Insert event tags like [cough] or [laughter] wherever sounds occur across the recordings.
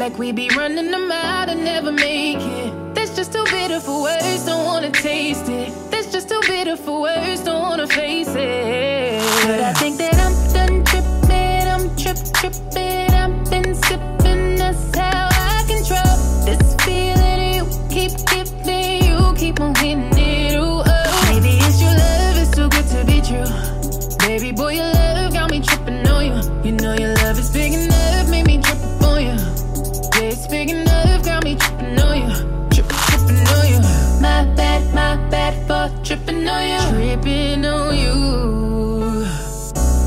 Like we be running them out and never make it. That's just too bitter for words, don't wanna taste it. That's just too bitter for words, don't wanna face it. But I think that tripping on you. Tripping on you.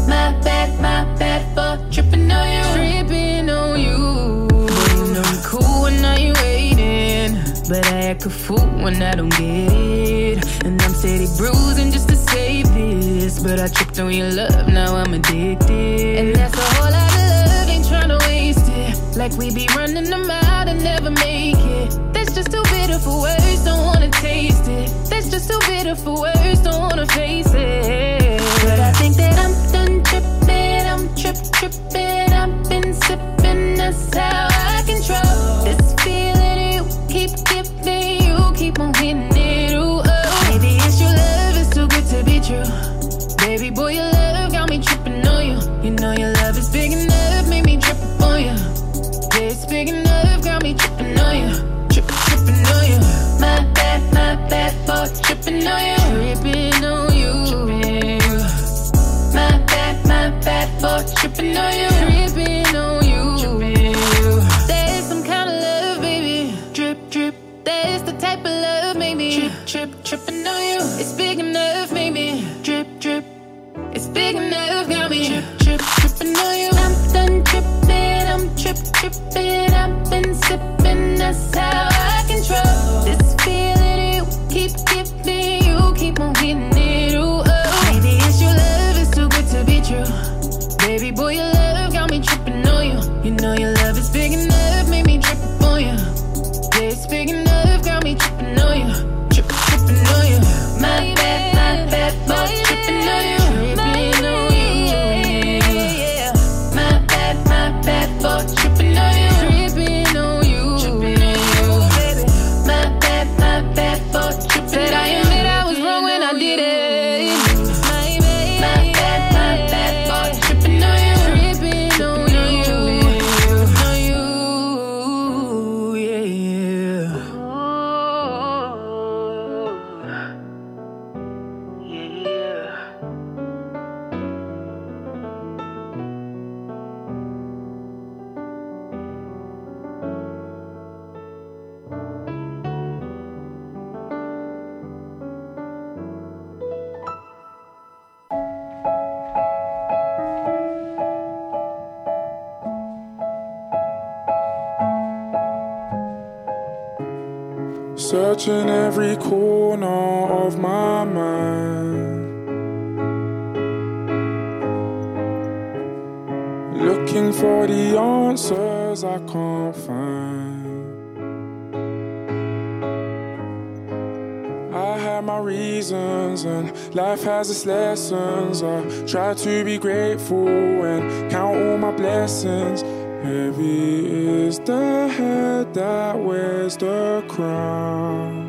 My bad, my bad for tripping on you. Tripping on you. You know cool when now you waiting. But I act a fool when I don't get it. And I'm steady bruising just to save this. But I tripped on your love, now I'm addicted. And that's a whole lot of love, ain't tryna waste it. Like we be running them out and never make it. That's just too bitter for words, wanna taste it. That's just too bitter for words, don't wanna face it. But I think that I'm corner of my mind. Looking for the answers I can't find. I had my reasons and life has its lessons. I try to be grateful and count all my blessings. Heavy is the head that wears the crown.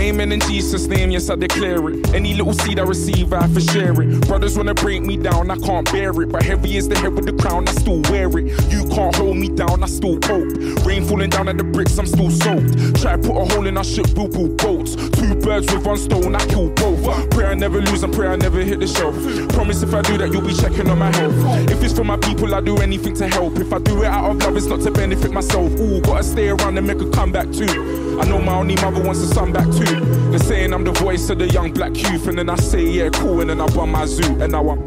Amen in Jesus' name, yes, I declare it. Any little seed I receive, I have to share it. Brothers wanna break me down, I can't bear it. But heavy is the head with the crown, I still wear it. You can't hold me down, I still cope. Rain falling down at the bricks, I'm still soaked. Try to put a hole in our ship, we'll build boats. Two birds with one stone, I kill both. Pray I never lose and pray I never hit the shelf. Promise if I do that, you'll be checking on my health. If it's for my people, I do anything to help. If I do it out of love, it's not to benefit myself. Ooh, gotta stay around and make a comeback too. I know my only mother wants a son back too. They're saying I'm the voice of the young black youth, and then I say, yeah, cool, and then I bum my zoo, and now I'm.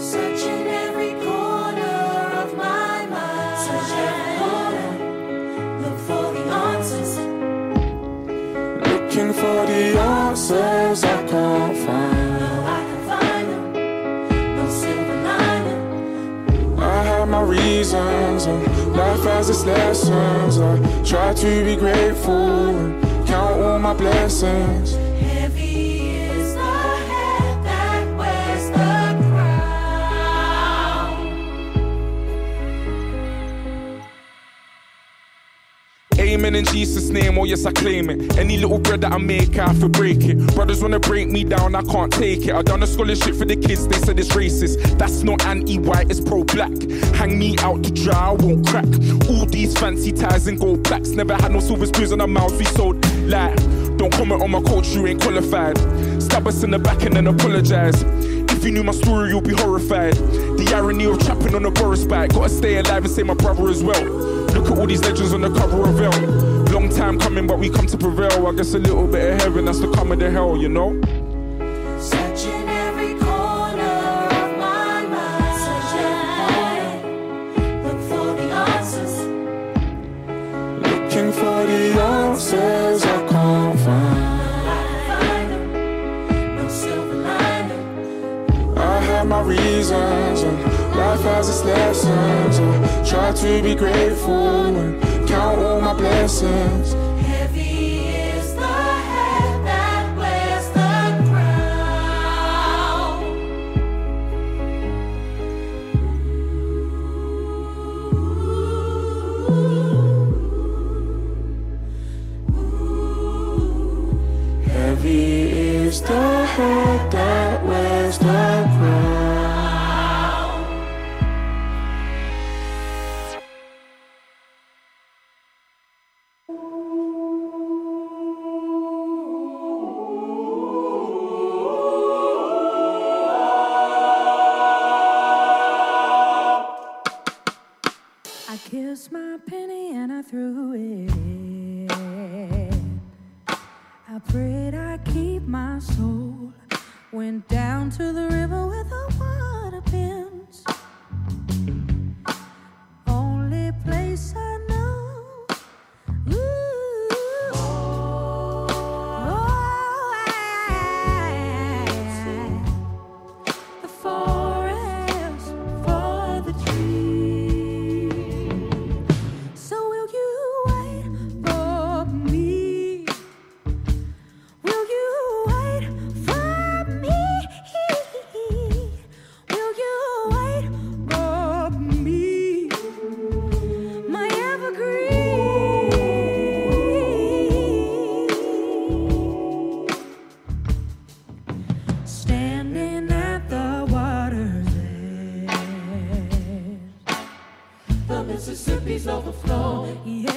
Searching every corner of my mind. Search every corner. Look for the answers. Looking for the answers I can't find. No, I can find them. No silver lining. I have my reasons, and life has its lessons. I try to be grateful count all my blessings. Amen in Jesus' name, oh yes, I claim it. Any little bread that I make, I have to break it. Brothers wanna break me down, I can't take it. I done a scholarship for the kids, they said it's racist. That's not anti white, it's pro black. Hang me out to dry, I won't crack. All these fancy ties and gold backs. Never had no silver spoons on our mouths, we sold like. Don't comment on my coach, you ain't qualified. Stab us in the back and then apologize. If you knew my story, you'll be horrified. The irony of trapping on a Boris bike. Gotta stay alive and save my brother as well. Look at all these legends on the cover of Elle. Long time coming, but we come to prevail. I guess a little bit of heaven, has to come of the hell, you know? Searching every corner of my mind. Searching look for the answers. Looking for the answers I can't find. No silver lining. I have my reasons, and life has its lessons. Try to be grateful and count all my blessings. piece overflow. Yeah.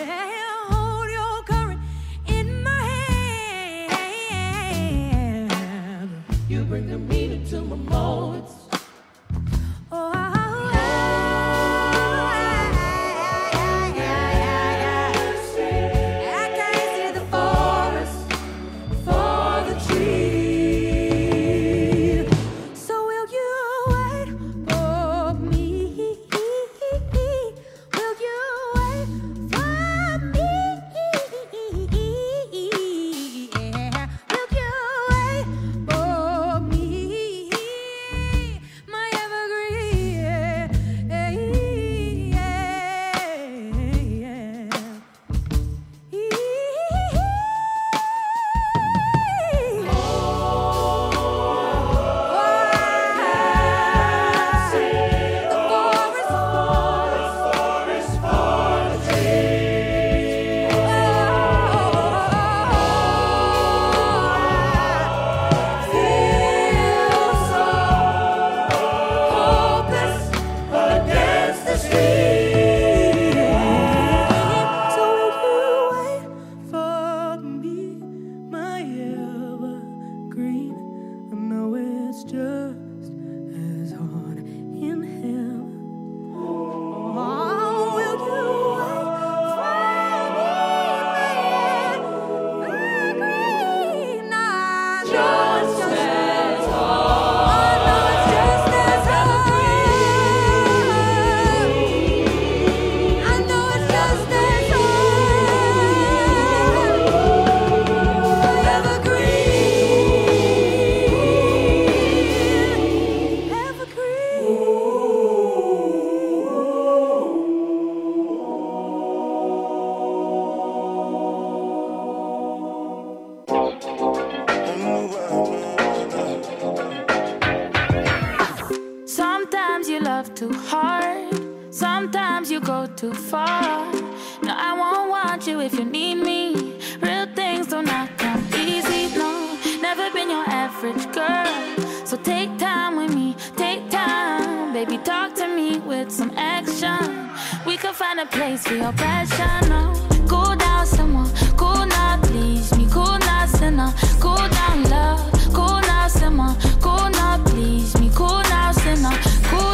Could find a place for your passion, no. Cool down, someone. Cool now, please me. Cool now, sinner. Cool down, love. Cool now, simmer. Cool now, please me. Cool now, sinner. Cool.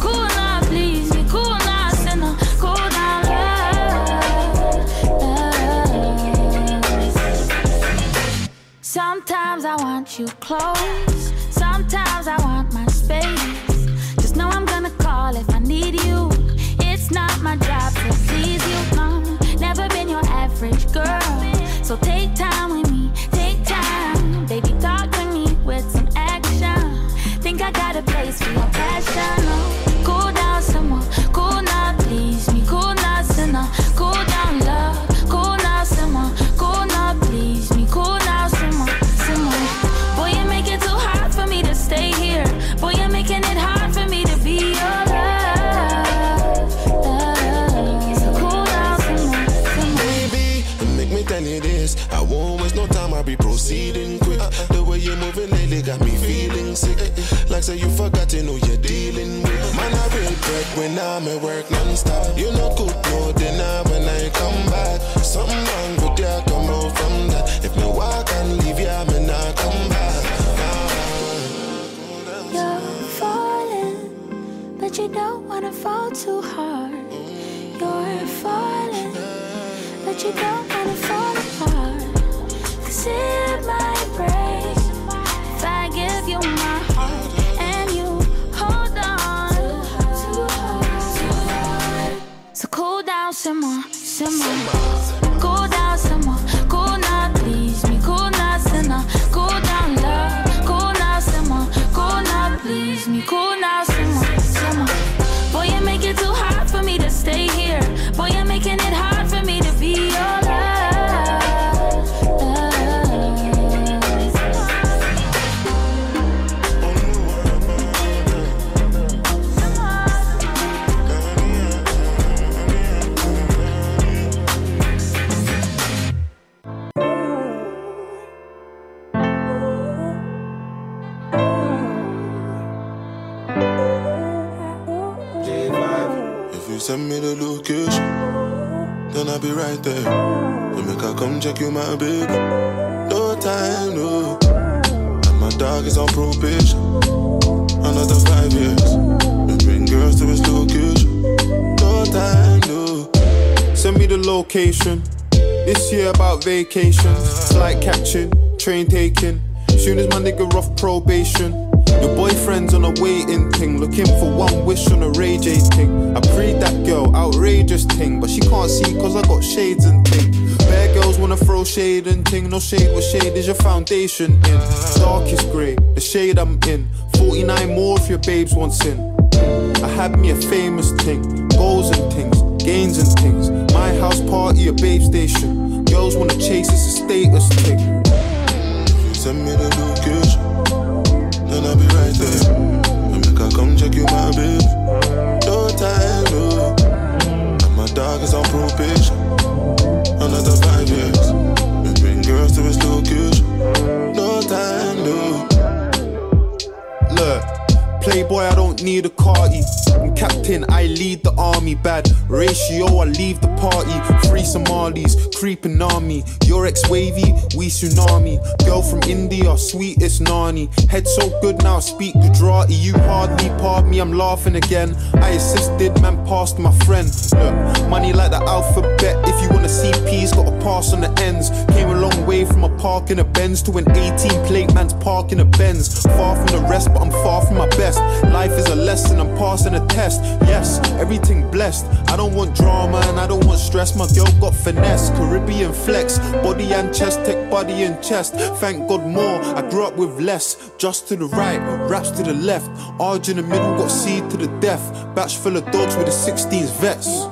Cool now, please me. Cool now, sinner. Cool down, love. Sometimes I want you close. I come check you, my baby. No time, no. And my dog is on probation. Another five years. We bring girls to his location. No time, no. Send me the location. This year about vacation. Flight catching, train taking. Soon as my nigga off probation. Your boyfriend's on a waiting thing. Looking for one wish on a Ray J thing. I prayed that girl, outrageous thing. But she can't see cause I got shades and thing. Girls wanna throw shade and ting. No shade, what shade is your foundation in? Darkest grey, the shade I'm in. 49 more if your babes wants in. I had me a famous thing, goals and things, gains and things. My house party, a babe station. Girls wanna chase, it's a status thing. Send me the location, then I'll be right there. To make I come check you, my baby. No time. Is on probation. Another five years. We bring girls to his location. No time, no. Look, Playboy, I don't need a carty. I'm captain, I lead the army. Bad ratio, I leave the party. Free Somalis, creeping army. Your ex wavy, we tsunami. Girl from India, sweetest nani. Head so good now, speak Gujarati. You hardly pardon me, I'm laughing again. I assisted, man, passed my friend. Look, money like the alphabet. If you wanna see P's, gotta pass on the ends. Came a long way from a park in a Benz to an 18 plate man's park in a Benz. Far from the rest, but I'm far from my best. Life is a lesson, I'm passing a test. Yes, everything blessed. I don't want drama and I don't want stress. My girl got finesse, Caribbean flex, body and chest, tech body and chest. Thank God more, I grew up with less. Just to the right, raps to the left. Arj in the middle, got seed to the death. Batch full of dogs with the 16s vets.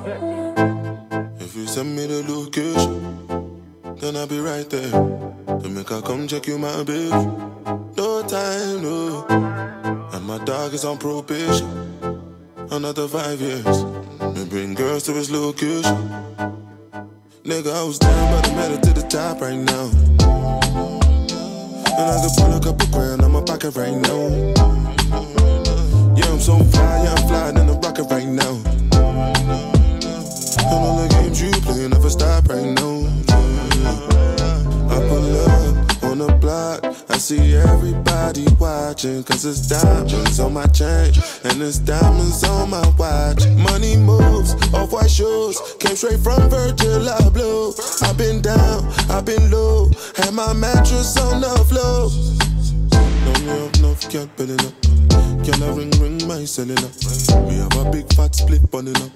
If you send me the location, then I'll be right there. To make I come check you, my baby. No time, no. And my dog is on probation. Another five years. We bring girls to his location. Nigga, I was down, but I made it to the top right now. And I could a couple grand on my pocket right now. Yeah, I'm so fly, yeah, I'm flying in the rocket right now. And all the games you play never stop right now. I pull up on the block, I see everybody watching. Cause it's diamonds on my chain, and it's diamonds on my watch. Money moves, off white shoes, came straight from Virgil Abloh. I've been down, I've been low, had my mattress on the floor. No, have enough, can't build it up. Can I ring, ring my cellular? We have a big fat split bunning up.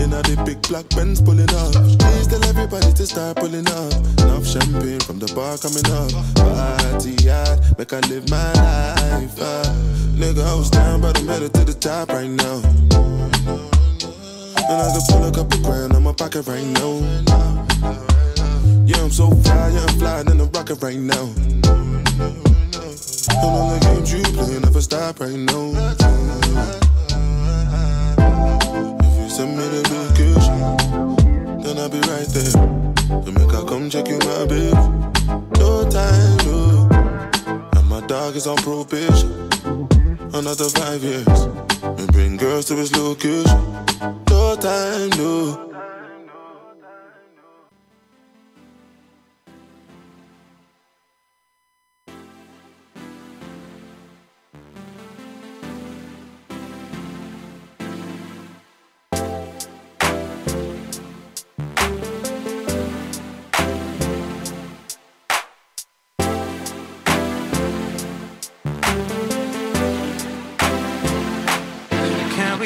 In a the big black Benz pulling up. Please tell everybody to start pulling up. Enough champagne from the bar coming up. Party hard, make I live my life. Uh. Nigga, I was down, but I'm headed to the top right now. And I can pull a couple grand on my pocket right now. Yeah, I'm so fly, yeah, I'm flying in the rocket right now. And all the games you play never stop right now. If you send me the location, then I'll be right there. To make I come check you, my babe. No time, no. And my dog is on probation. Another five years. And bring girls to his location. No time, no.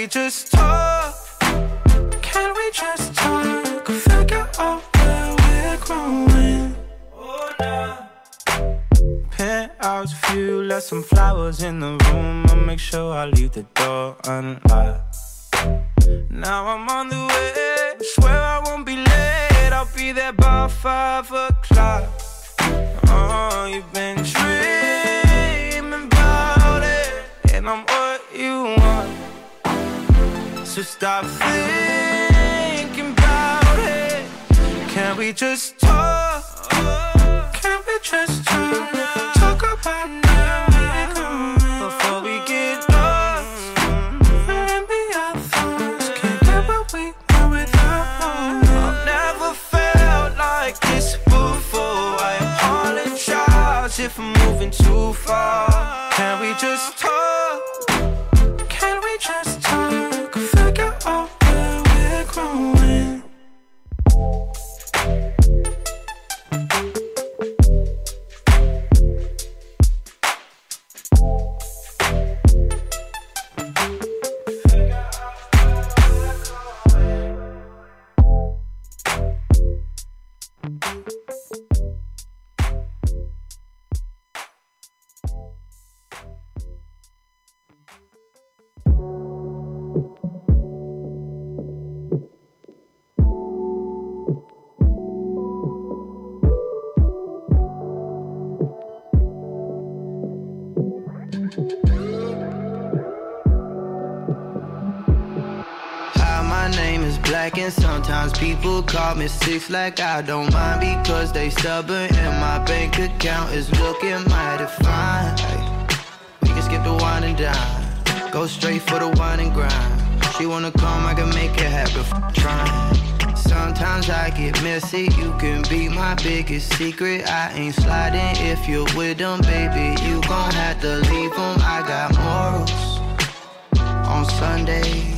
We just talk? Can we just talk? Figure out where we're growing. Oh, nah. Penthouse view, left some flowers in the room. I'll make sure I leave the door unlocked. Now I'm on the way. Swear I won't be late. I'll be there by five o'clock. Oh, you've been dreaming about it, and I'm what you want. So stop thinking about it. Can we just talk? Can we just talk? Talk about where before we get lost. And be our. Can't get without. I've never felt like this before. I apologize if I'm moving too far. Can we just sometimes people call me six like I don't mind because they stubborn and my bank account is looking mighty fine. We can skip the wine and dine, go straight for the wine and grind. She wanna come, I can make it happen. Trying. Sometimes I get messy, you can be my biggest secret. I ain't sliding if you're with them, baby. You gon' have to leave them. I got morals on Sundays,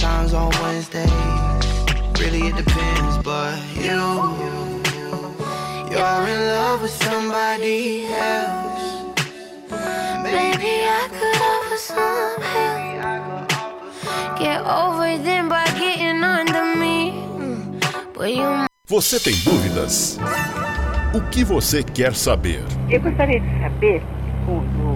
sometimes on Wednesdays. Really, it depends, but you, you're in love with somebody else. Baby, I could offer some help. Get over them by getting under me. But you Você tem dúvidas? O que você quer saber? Eu gostaria de saber, o, o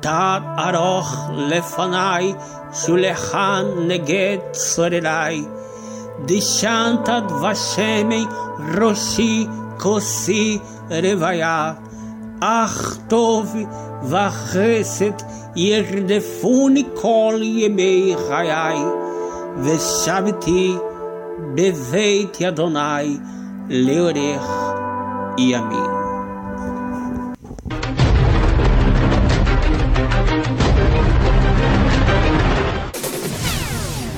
תת ארוך לפניי, שולחן נגד צורריי. דשנת דבשמי ראשי כוסי רוויה. אך טוב וחסד ירדפוני כל ימי חיי, ושבתי בבית אדוני לאורך ימים.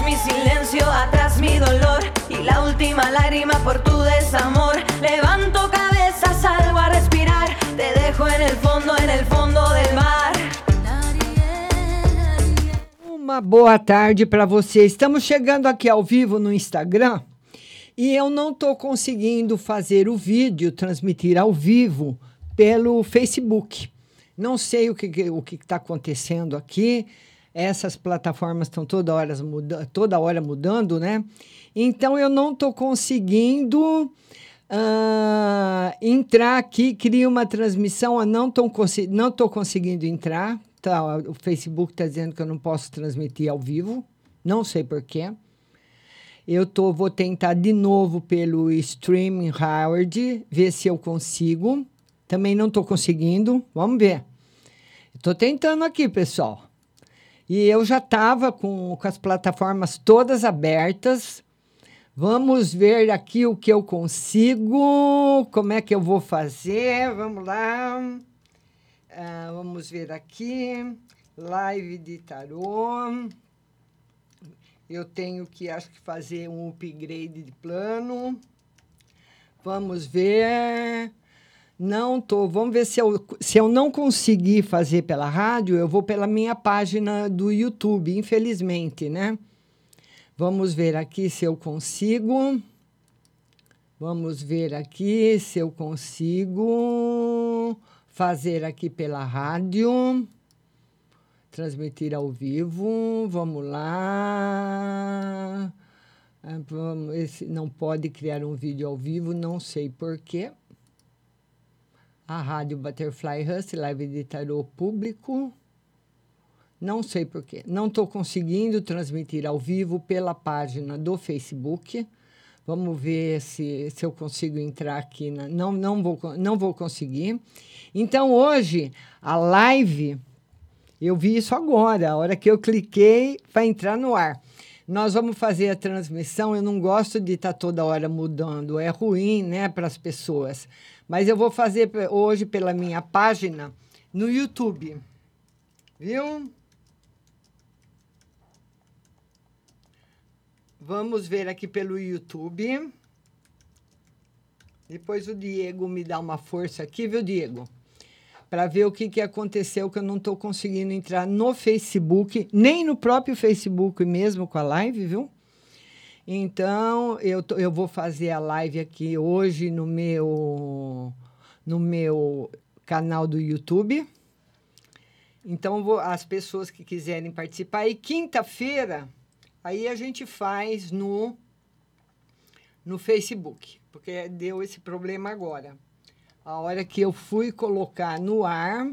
Mi silencio, atrás mi dolor. Y la última lágrima por tu desamor. Levanto cabeza, salgo a respirar. Te dejo en el fondo, en el fondo del mar. Uma boa tarde para você. Estamos chegando aqui ao vivo no Instagram e eu não estou conseguindo fazer o vídeo, transmitir ao vivo pelo Facebook. Não sei o que está acontecendo aqui. Essas plataformas estão toda hora, muda, toda hora mudando, né? Então eu não estou conseguindo ah, entrar aqui, cria uma transmissão, eu não estou não tô conseguindo entrar. Tá, o Facebook está dizendo que eu não posso transmitir ao vivo, não sei porquê. Eu tô, vou tentar de novo pelo Streaming Howard, ver se eu consigo. Também não estou conseguindo, vamos ver. Estou tentando aqui, pessoal. E eu já estava com, com as plataformas todas abertas. Vamos ver aqui o que eu consigo, como é que eu vou fazer. Vamos lá. Ah, vamos ver aqui. Live de tarô. Eu tenho que, acho que, fazer um upgrade de plano. Vamos ver. Não tô. Vamos ver se eu, se eu não conseguir fazer pela rádio, eu vou pela minha página do YouTube, infelizmente, né? Vamos ver aqui se eu consigo. Vamos ver aqui se eu consigo fazer aqui pela rádio. Transmitir ao vivo. Vamos lá. Ah, Esse não pode criar um vídeo ao vivo, não sei porquê. A Rádio Butterfly Hustle, live de tarô público. Não sei porquê. Não estou conseguindo transmitir ao vivo pela página do Facebook. Vamos ver se, se eu consigo entrar aqui. Na, não, não, vou, não vou conseguir. Então, hoje, a live, eu vi isso agora. A hora que eu cliquei, vai entrar no ar. Nós vamos fazer a transmissão. Eu não gosto de estar toda hora mudando. É ruim né, para as pessoas. Mas eu vou fazer hoje pela minha página no YouTube. Viu? Vamos ver aqui pelo YouTube. Depois o Diego me dá uma força aqui, viu, Diego? Para ver o que, que aconteceu, que eu não estou conseguindo entrar no Facebook, nem no próprio Facebook mesmo com a live, viu? Então, eu, tô- eu vou fazer a live aqui hoje no meu, no meu canal do YouTube. Então, vou- as pessoas que quiserem participar. E quinta-feira, aí a gente faz no, no Facebook, porque deu esse problema agora. A hora que eu fui colocar no ar,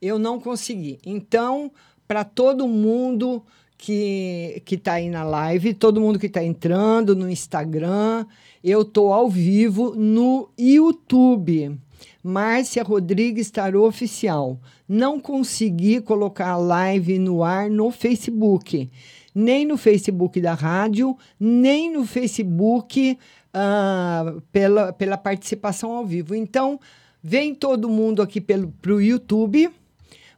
eu não consegui. Então, para todo mundo que que está aí na live, todo mundo que está entrando no Instagram, eu tô ao vivo no YouTube. Márcia Rodrigues Tarô Oficial. Não consegui colocar a live no ar no Facebook, nem no Facebook da rádio, nem no Facebook ah, pela, pela participação ao vivo. Então, vem todo mundo aqui para o YouTube.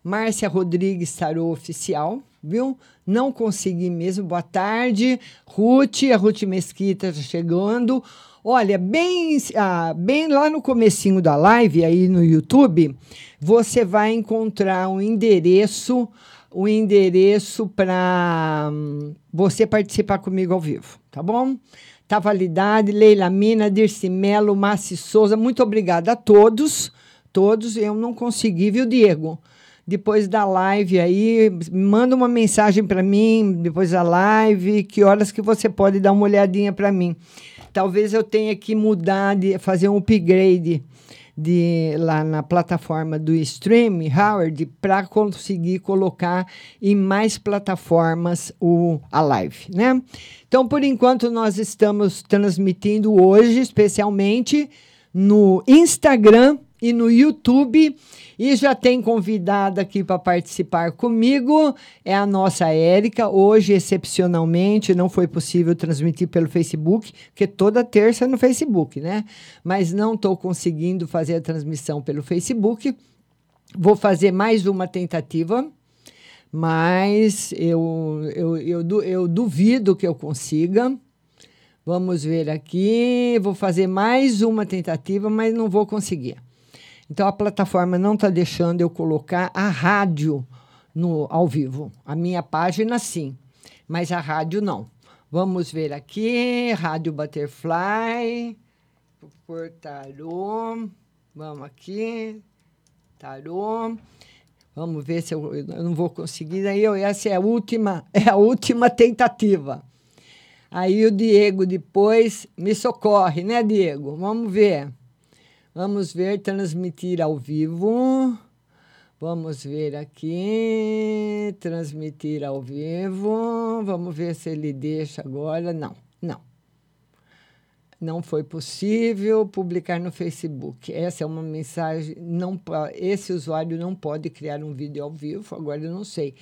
Márcia Rodrigues Tarô Oficial, viu? Não consegui mesmo. Boa tarde, Ruth. A Ruth Mesquita está chegando. Olha, bem, ah, bem lá no comecinho da live, aí no YouTube, você vai encontrar um endereço, o endereço para você participar comigo ao vivo, tá bom? Tá validade, Leila Mina, Dirce Melo, Massi Souza, muito obrigada a todos, todos. Eu não consegui, viu, Diego? Depois da live aí, manda uma mensagem para mim, depois da live, que horas que você pode dar uma olhadinha para mim. Talvez eu tenha que mudar, de fazer um upgrade de lá na plataforma do Stream, Howard, para conseguir colocar em mais plataformas o, a live, né? Então, por enquanto, nós estamos transmitindo hoje, especialmente no Instagram e no YouTube. E já tem convidada aqui para participar comigo, é a nossa Érica. Hoje, excepcionalmente, não foi possível transmitir pelo Facebook, porque toda terça é no Facebook, né? Mas não estou conseguindo fazer a transmissão pelo Facebook. Vou fazer mais uma tentativa, mas eu, eu, eu, eu duvido que eu consiga. Vamos ver aqui. Vou fazer mais uma tentativa, mas não vou conseguir. Então a plataforma não está deixando eu colocar a rádio no ao vivo. A minha página sim, mas a rádio não. Vamos ver aqui, Rádio Butterfly, por tarô. Vamos aqui, tarô. Vamos ver se eu, eu não vou conseguir. Aí eu, essa é a última, [laughs] é a última tentativa. Aí o Diego depois me socorre, né, Diego? Vamos ver. Vamos ver, transmitir ao vivo. Vamos ver aqui, transmitir ao vivo. Vamos ver se ele deixa agora. Não, não. Não foi possível publicar no Facebook. Essa é uma mensagem. Não, esse usuário não pode criar um vídeo ao vivo. Agora eu não sei.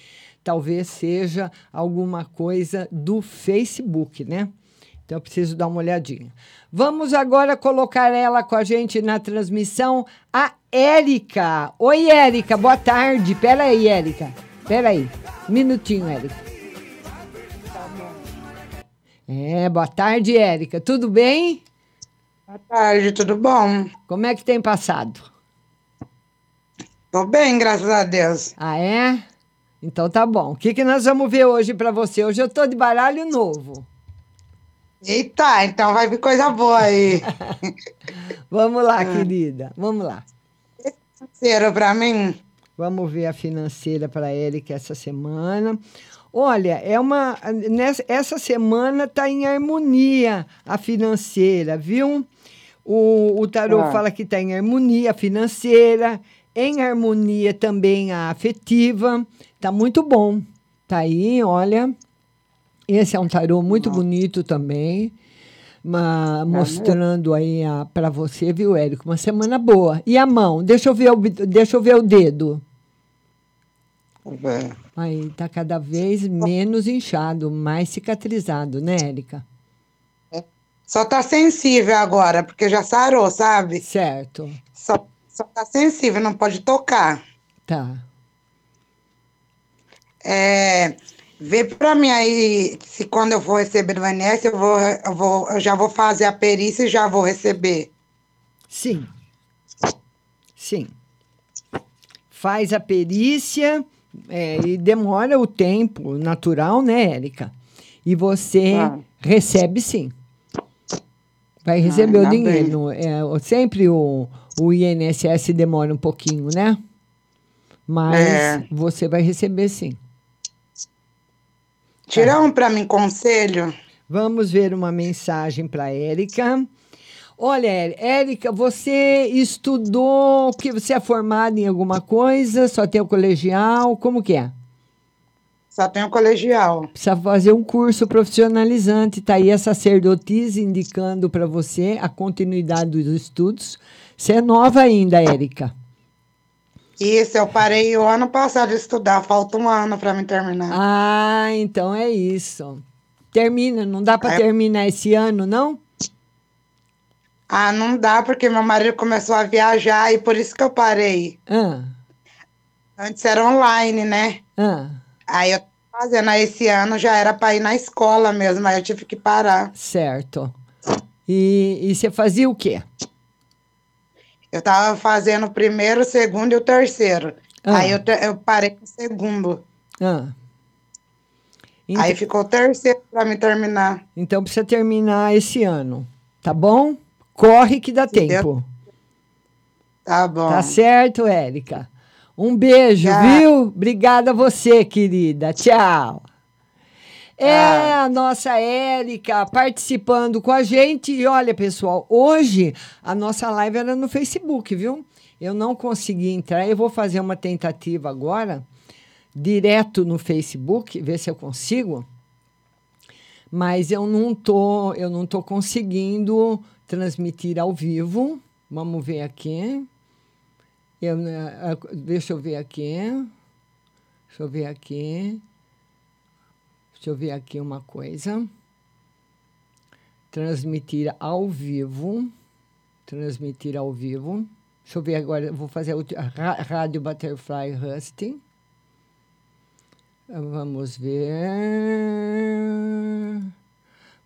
Talvez seja alguma coisa do Facebook, né? Então eu preciso dar uma olhadinha. Vamos agora colocar ela com a gente na transmissão, a Érica. Oi, Érica, boa tarde. Pera aí, Érica. Pera aí. Um minutinho, Érica. É, boa tarde, Érica. Tudo bem? Boa tarde, tudo bom? Como é que tem passado? Tô bem, graças a Deus. Ah, é? Então tá bom. O que, que nós vamos ver hoje pra você? Hoje eu tô de baralho novo. Eita, então vai vir coisa boa aí. [laughs] Vamos lá, querida. Vamos lá. Financeiro pra mim. Vamos ver a financeira para Érica essa semana. Olha, é uma nessa, essa semana está em harmonia a financeira, viu? O, o tarô Ah. fala que está em harmonia financeira, em harmonia também a afetiva. Tá muito bom. Tá aí, olha. Esse é um tarô muito bonito também. ma- mostrando aí para você, viu, Érico? Uma semana boa. E a mão? Deixa eu ver o, deixa eu ver o dedo. É. Aí tá cada vez menos inchado, mais cicatrizado, né, Érica? Só tá sensível agora, porque já sarou, sabe? Certo. Só, só tá sensível, não pode tocar. Tá. É, vê pra mim aí se quando eu for receber do INSS, eu, vou, eu, vou, eu já vou fazer a perícia e já vou receber. Sim. Sim. Faz a perícia é, e demora o tempo natural, né, Érica? E você Ah. recebe sim. Vai receber o ainda dinheiro. É, o- sempre o, o INSS demora um pouquinho, né? Mas É. você vai receber sim. Tira um pra mim, conselho. Vamos ver uma mensagem para Érica. Olha, Érica, você estudou, que você é formada em alguma coisa? Só tem o colegial? Como que é? Só tenho colegial. Precisa fazer um curso profissionalizante. Tá aí a sacerdotisa indicando para você a continuidade dos estudos. Você é nova ainda, Érica. Isso, eu parei o ano passado de estudar, falta um ano pra me terminar. Ah, então é isso. Termina, não dá para É. terminar esse ano, não? Ah, não dá, porque meu marido começou a viajar e por isso que eu parei. Ah, Antes era online, né? ah, Aí eu fazendo, aí esse ano já era pra ir na escola mesmo, aí eu tive que parar. certo. E, e você fazia o quê? Eu tava fazendo o primeiro, o segundo e o terceiro. Ah. Aí eu, eu parei no segundo. Ah. Aí ficou o terceiro pra me terminar. Então precisa terminar esse ano, tá bom? Corre que dá tempo. Tá bom. Tá certo, Érica. Um beijo, viu? Obrigada a você, querida. Tchau. É a nossa Érica participando com a gente. E olha, pessoal, hoje a nossa live era no Facebook, viu? Eu não consegui entrar. Eu vou fazer uma tentativa agora, direto no Facebook, ver se eu consigo. Mas eu não tô, eu não tô conseguindo transmitir ao vivo. Vamos ver aqui. Eu, eh, deixa eu ver aqui. Deixa eu ver aqui. Deixa eu ver aqui uma coisa. Transmitir ao vivo. Transmitir ao vivo. Deixa eu ver agora. Vou fazer a Rádio Butterfly Husting. Vamos ver.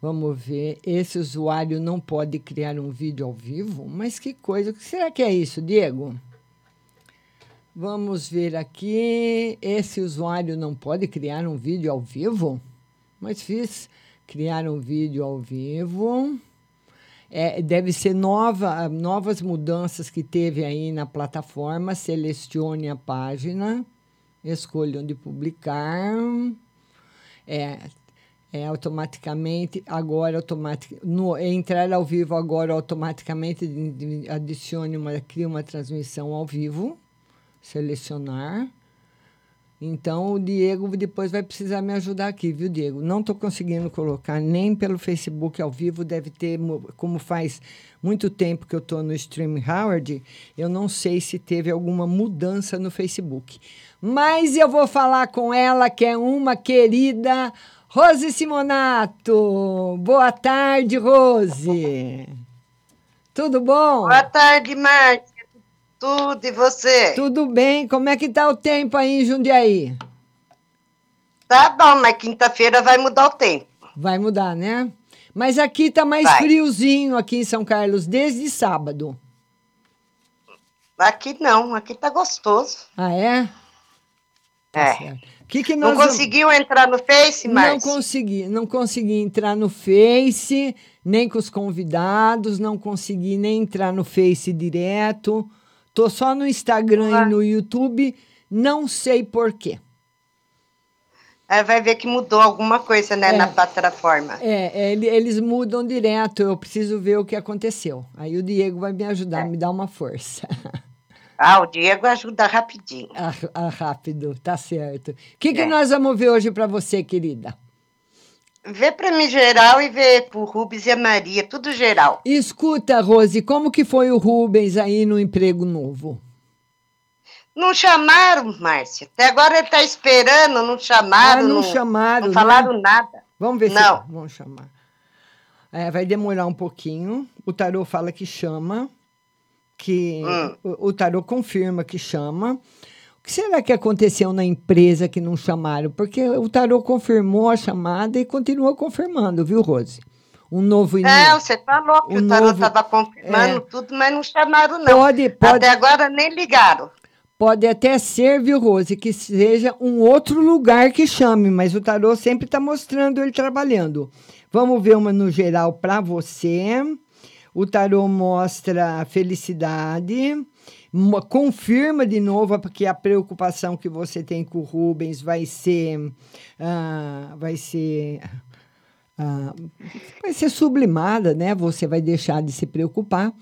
Vamos ver. Esse usuário não pode criar um vídeo ao vivo? Mas que coisa. O que será que é isso, Diego? Vamos ver aqui. Esse usuário não pode criar um vídeo ao vivo? Mas fiz criar um vídeo ao vivo. É, deve ser nova, novas mudanças que teve aí na plataforma. Selecione a página, escolha onde publicar. É, é automaticamente, agora automatic, no entrar ao vivo agora automaticamente adicione uma, cria uma transmissão ao vivo, selecionar. Então o Diego depois vai precisar me ajudar aqui, viu, Diego? Não estou conseguindo colocar nem pelo Facebook ao vivo, deve ter, mo- como faz muito tempo que eu estou no Stream Howard, eu não sei se teve alguma mudança no Facebook. Mas eu vou falar com ela, que é uma querida Rose Simonato. Boa tarde, Rose. Tudo bom? Boa tarde, Márcia. Tudo, e você? Tudo bem. Como é que tá o tempo aí em Jundiaí? Tá bom, mas quinta-feira vai mudar o tempo. Vai mudar, né? Mas aqui tá mais Vai. friozinho aqui em São Carlos desde sábado. Aqui não, aqui tá gostoso. Ah, é? é. Que que não vamos- conseguiu entrar no Face, Não Márcia? consegui, não consegui entrar no Face, nem com os convidados, não consegui nem entrar no Face direto. Tô só no Instagram e no YouTube, não sei por quê. Aí vai ver que mudou alguma coisa, né, É. na plataforma. É, é, ele- eles mudam direto, eu preciso ver o que aconteceu. Aí o Diego vai me ajudar, me dar uma força. [laughs] Ah, o Diego ajuda rapidinho. Ah, ah, rápido, tá certo. O que, que É. nós vamos ver hoje para você, querida? Vê pra mim geral e vê pro Rubens e a Maria, tudo geral. Escuta, Rose, como que foi o Rubens aí no emprego novo? Não chamaram, Márcia. Até agora ele tá esperando, não chamaram. Ah, não chamaram, Não falaram não? nada. Vamos ver Não. se vamos chamar. É, vai demorar um pouquinho. O tarô fala que chama, que Hum. o, o tarô confirma que chama. O que será que aconteceu na empresa que não chamaram? Porque o tarô confirmou a chamada e continua confirmando, viu, Rose? Um novo É, início. você falou que O o tarô novo- estava confirmando é. tudo, mas não chamaram, não. Pode- pode- Até agora nem ligaram. Pode até ser, viu, Rose, que seja um outro lugar que chame, mas o tarô sempre está mostrando ele trabalhando. Vamos ver uma no geral para você. O tarô mostra felicidade, mo- confirma de novo porque a preocupação que você tem com o Rubens vai ser, ah, vai ser ah, vai ser sublimada, né? Você vai deixar de se preocupar.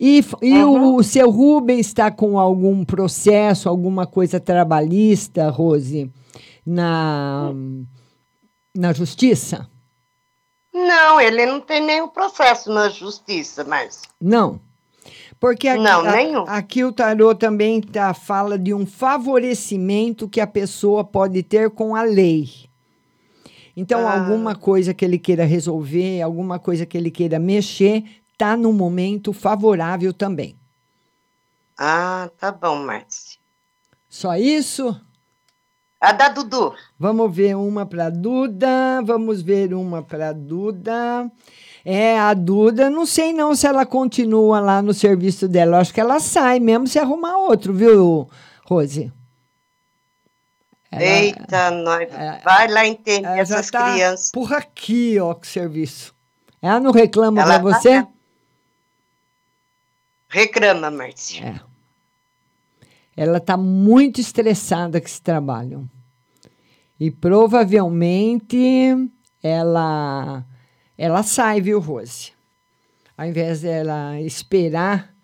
E, e o, o seu Rubens está com algum processo, alguma coisa trabalhista, Rose, na, na justiça? Não, ele não tem nenhum processo na justiça, mas. Não. Porque aqui, Não, a- nenhum. aqui o tarô também tá, fala de um favorecimento que a pessoa pode ter com a lei. Então, Ah. alguma coisa que ele queira resolver, alguma coisa que ele queira mexer, tá no momento favorável também. Ah, tá bom, Márcia. Só isso? A da Dudu. Vamos ver uma para Duda, vamos ver uma para Duda. É, a Duda, não sei não se ela continua lá no serviço dela. Eu acho que ela sai mesmo se arrumar outro, viu, Rose? Ela- Eita, nós. Vai lá entender essas tá crianças. por aqui, ó, com o serviço. Ela não reclama Ela pra tá- você? Reclama, Márcia. É. Ela está muito estressada com esse trabalho. E provavelmente ela ela sai, viu, Rose? Ao invés dela esperar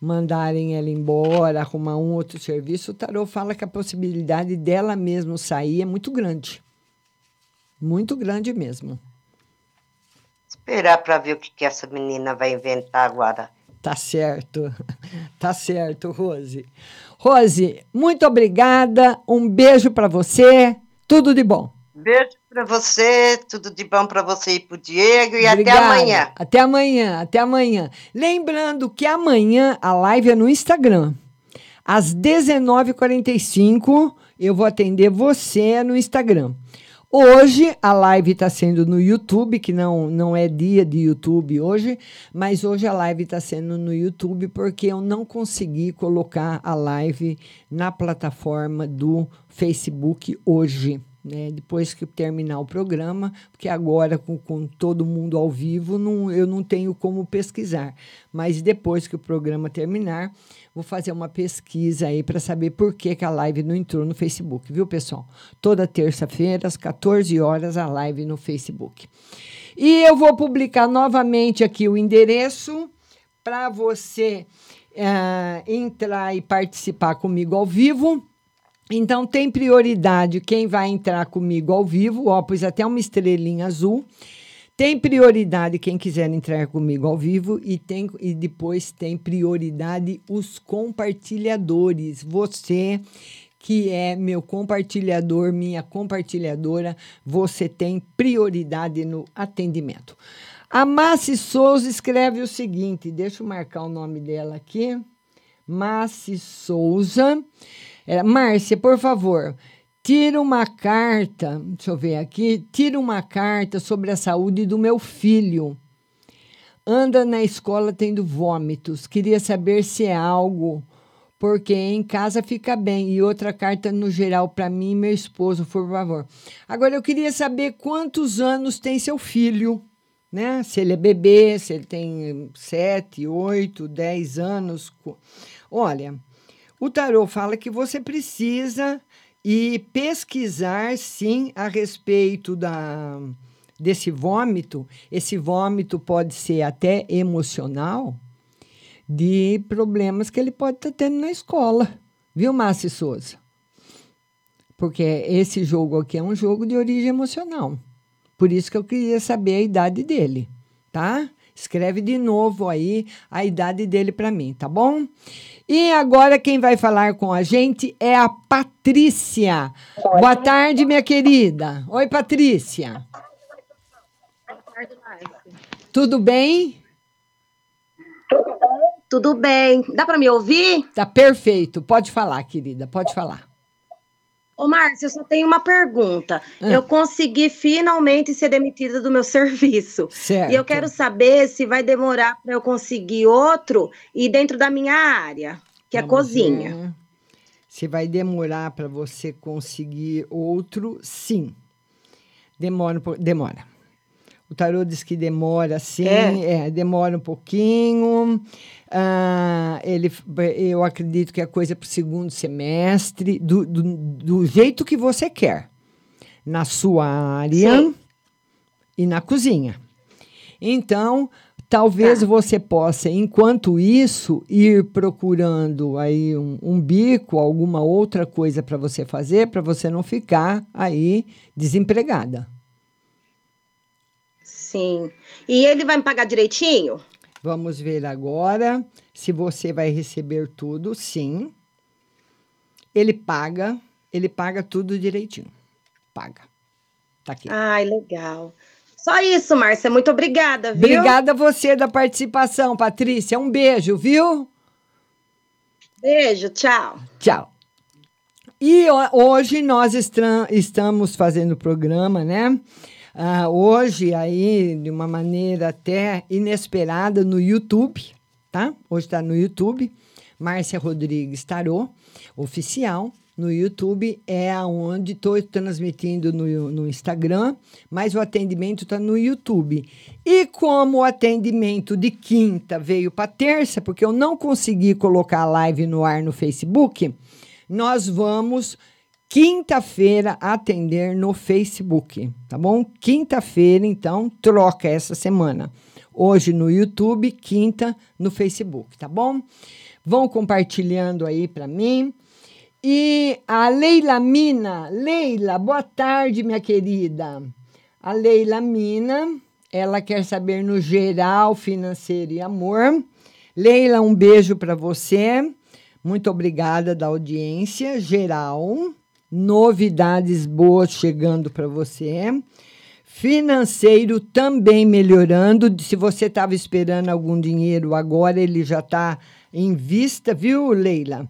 mandarem ela embora, arrumar um outro serviço, o tarô fala que a possibilidade dela mesmo sair é muito grande. Muito grande mesmo. Esperar para ver o que, que essa menina vai inventar agora. Tá certo. [laughs] Tá certo, Rose. Rose, muito obrigada. Um beijo para você. Tudo de bom. Beijo para você, tudo de bom para você e pro Diego e até Obrigada. amanhã. Até amanhã, até amanhã. Lembrando que amanhã a live é no Instagram. Às 19h45, eu vou atender você no Instagram. Hoje a live está sendo no YouTube, que não, não é dia de YouTube hoje, mas hoje a live está sendo no YouTube porque eu não consegui colocar a live na plataforma do Facebook hoje. Né, depois que terminar o programa, porque agora com, com todo mundo ao vivo não, eu não tenho como pesquisar. Mas depois que o programa terminar, vou fazer uma pesquisa aí para saber por que, que a live não entrou no Facebook, viu, pessoal? Toda terça-feira, às 14 horas, a live no Facebook. E eu vou publicar novamente aqui o endereço para você eh, entrar e participar comigo ao vivo. Então, tem prioridade quem vai entrar comigo ao vivo, ó, pus até uma estrelinha azul. Tem prioridade quem quiser entrar comigo ao vivo e, tem, e depois tem prioridade os compartilhadores. Você que é meu compartilhador, minha compartilhadora, você tem prioridade no atendimento. A Massi Souza escreve o seguinte: deixa eu marcar o nome dela aqui. Massi Souza. É, Márcia, por favor, tira uma carta, deixa eu ver aqui, tira uma carta sobre a saúde do meu filho. Anda na escola tendo vômitos. Queria saber se é algo, porque em casa fica bem. E outra carta no geral para mim e meu esposo, por favor. Agora eu queria saber quantos anos tem seu filho, né? Se ele é bebê, se ele tem sete, oito, dez anos. Olha, o tarô fala que você precisa ir pesquisar sim a respeito da desse vômito. Esse vômito pode ser até emocional de problemas que ele pode estar tendo na escola. Viu, Márcia Souza? Porque esse jogo aqui é um jogo de origem emocional. Por isso que eu queria saber a idade dele, tá? Escreve de novo aí a idade dele para mim, tá bom? E agora quem vai falar com a gente é a Patrícia. Oi. Boa tarde, minha querida. Oi, Patrícia. Boa tarde, Márcia. Tudo bem? Tudo bem. Dá para me ouvir? Tá perfeito. Pode falar, querida. Pode falar. Ô, Márcia, eu só tenho uma pergunta. Ah. Eu consegui finalmente ser demitida do meu [laughs] serviço. Certo. E eu quero saber se vai demorar para eu conseguir outro e dentro da minha área, que é a cozinha. Ver. Se vai demorar para você conseguir outro, sim. Demora, demora. O tarô diz que demora, sim, é. é demora um pouquinho. Ah, ele, eu acredito que é coisa para o segundo semestre, do, do, do, jeito que você quer, na sua área Sim. e na cozinha. Então, talvez tá. você possa, enquanto isso, ir procurando aí um, um bico, alguma outra coisa para você fazer, para você não ficar aí desempregada. Sim. E ele vai me pagar direitinho? Vamos ver agora se você vai receber tudo. Sim. Ele paga, ele paga tudo direitinho. Paga. Tá aqui. Ai, legal. Só isso, Márcia. Muito obrigada, viu? Obrigada a você da participação, Patrícia. Um beijo, viu? Beijo, tchau. Tchau. E hoje nós estamos fazendo o programa, né? Uh, hoje aí de uma maneira até inesperada no YouTube, tá? Hoje está no YouTube, Márcia Rodrigues Tarô, oficial. No YouTube é onde estou transmitindo no, no Instagram, mas o atendimento está no YouTube. E como o atendimento de quinta veio para terça, porque eu não consegui colocar a live no ar no Facebook, nós vamos quinta-feira atender no Facebook, tá bom? Quinta-feira, então, troca essa semana. Hoje no YouTube, quinta no Facebook, tá bom? Vão compartilhando aí para mim. E a Leila Mina, Leila, boa tarde, minha querida. A Leila Mina, ela quer saber no geral, financeiro e amor. Leila, um beijo para você. Muito obrigada da audiência geral novidades boas chegando para você. Financeiro também melhorando. Se você estava esperando algum dinheiro, agora ele já está em vista, viu, Leila?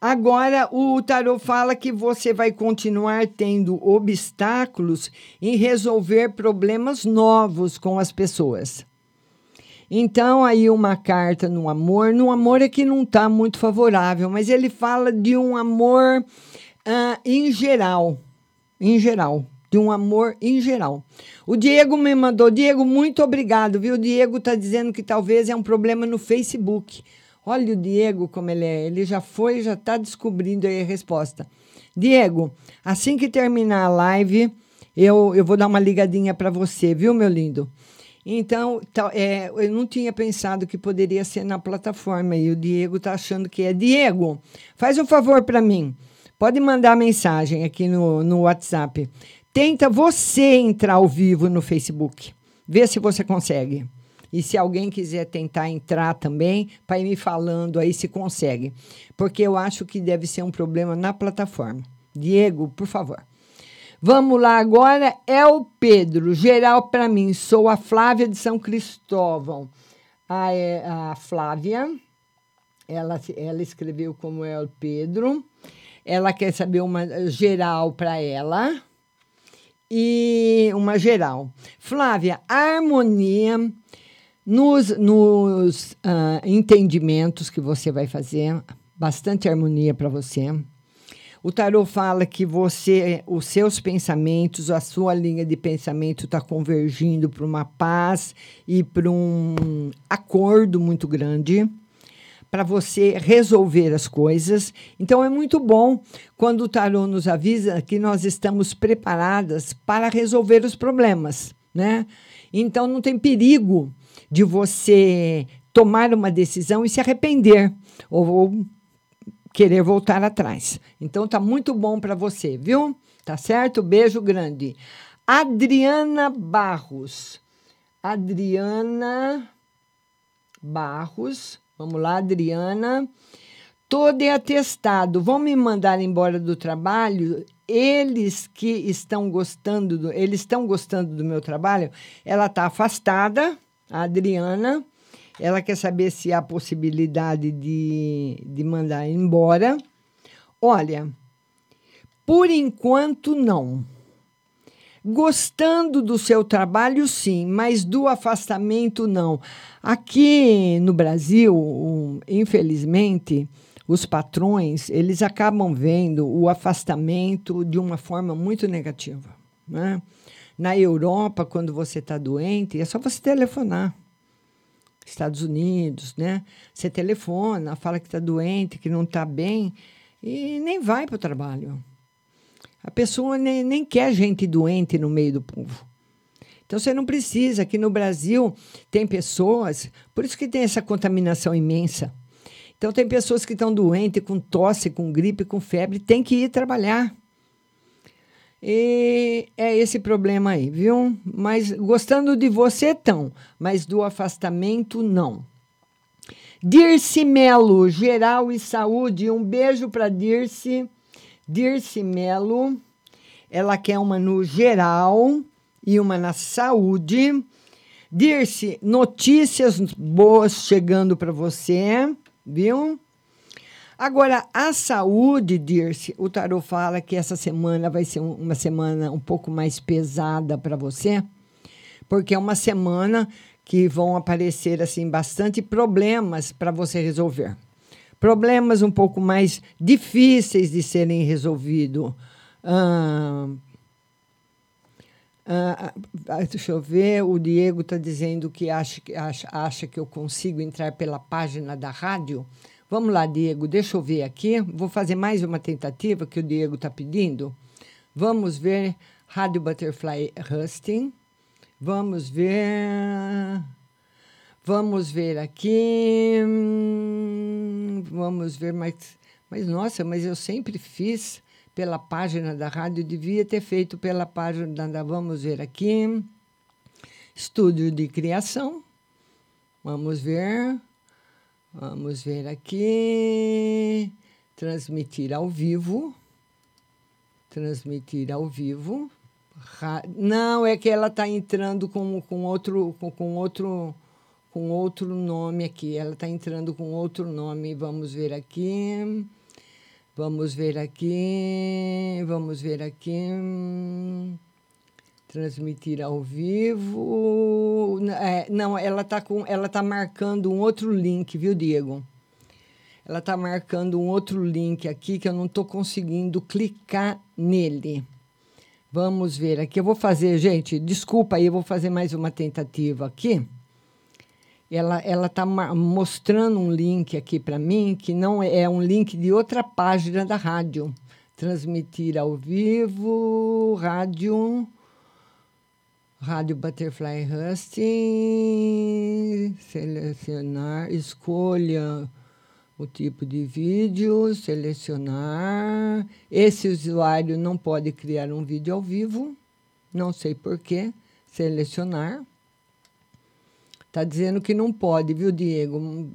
Agora, o tarot fala que você vai continuar tendo obstáculos em resolver problemas novos com as pessoas. Então, aí uma carta no amor. No amor é que não está muito favorável, mas ele fala de um amor uh, em geral. Em geral. De um amor em geral. O Diego me mandou. Diego, muito obrigado, viu? O Diego está dizendo que talvez é um problema no Facebook. Olha o Diego como ele é. Ele já foi, já está descobrindo aí a resposta. Diego, assim que terminar a live, eu, eu vou dar uma ligadinha para você, viu, meu lindo? Então, é, eu não tinha pensado que poderia ser na plataforma e o Diego está achando que é. Diego, faz um favor para mim. Pode mandar mensagem aqui no, no WhatsApp. Tenta você entrar ao vivo no Facebook. Vê se você consegue. E se alguém quiser tentar entrar também, para ir me falando aí se consegue. Porque eu acho que deve ser um problema na plataforma. Diego, por favor. Vamos lá agora, é o Pedro. Geral para mim, sou a Flávia de São Cristóvão. A, é, a Flávia Ela, ela escreveu como é o Pedro. Ela quer saber uma geral para ela e uma geral. Flávia, harmonia nos, nos uh, entendimentos que você vai fazer, bastante harmonia para você. O tarot fala que você, os seus pensamentos, a sua linha de pensamento está convergindo para uma paz e para um acordo muito grande para você resolver as coisas. Então é muito bom quando o tarot nos avisa que nós estamos preparadas para resolver os problemas, né? Então não tem perigo de você tomar uma decisão e se arrepender ou, ou querer voltar atrás. Então tá muito bom para você, viu? Tá certo? Beijo grande. Adriana Barros. Adriana Barros. Vamos lá, Adriana. Todo é atestado. Vão me mandar embora do trabalho? Eles que estão gostando do, eles estão gostando do meu trabalho. Ela está afastada, a Adriana. Ela quer saber se há possibilidade de, de mandar embora. Olha, por enquanto não. Gostando do seu trabalho, sim, mas do afastamento, não. Aqui no Brasil, infelizmente, os patrões eles acabam vendo o afastamento de uma forma muito negativa. Né? Na Europa, quando você está doente, é só você telefonar. Estados Unidos, né? Você telefona, fala que está doente, que não está bem e nem vai para o trabalho. A pessoa nem, nem quer gente doente no meio do povo. Então você não precisa. Aqui no Brasil tem pessoas, por isso que tem essa contaminação imensa. Então tem pessoas que estão doentes, com tosse, com gripe, com febre, tem que ir trabalhar. E é esse problema aí, viu? Mas gostando de você, estão, mas do afastamento, não. Dirce Melo, geral e saúde. Um beijo para Dirce. Dirce Melo. Ela quer uma no geral e uma na saúde. Dirce, notícias boas chegando para você, viu? Agora, a saúde, Dirce, o Tarot fala que essa semana vai ser uma semana um pouco mais pesada para você, porque é uma semana que vão aparecer assim bastante problemas para você resolver. Problemas um pouco mais difíceis de serem resolvidos. Ah, ah, ah, deixa eu ver, o Diego está dizendo que acha, acha, acha que eu consigo entrar pela página da rádio. Vamos lá, Diego, deixa eu ver aqui. Vou fazer mais uma tentativa que o Diego está pedindo. Vamos ver Rádio Butterfly Husting. Vamos ver. Vamos ver aqui. Vamos ver mais. Mas, nossa, mas eu sempre fiz pela página da rádio, devia ter feito pela página da. Vamos ver aqui. Estúdio de criação. Vamos ver. Vamos ver aqui. Transmitir ao vivo. Transmitir ao vivo. Não, é que ela está entrando com, com, outro, com, com, outro, com outro nome aqui. Ela está entrando com outro nome. Vamos ver aqui. Vamos ver aqui. Vamos ver aqui transmitir ao vivo. É, não, ela está com, ela tá marcando um outro link, viu, Diego? Ela está marcando um outro link aqui que eu não estou conseguindo clicar nele. Vamos ver aqui. Eu vou fazer, gente, desculpa aí, eu vou fazer mais uma tentativa aqui. Ela ela está mostrando um link aqui para mim que não é, é um link de outra página da rádio. Transmitir ao vivo, rádio Rádio Butterfly Husting, selecionar, escolha o tipo de vídeo, selecionar. Esse usuário não pode criar um vídeo ao vivo, não sei porquê. Selecionar. Está dizendo que não pode, viu, Diego?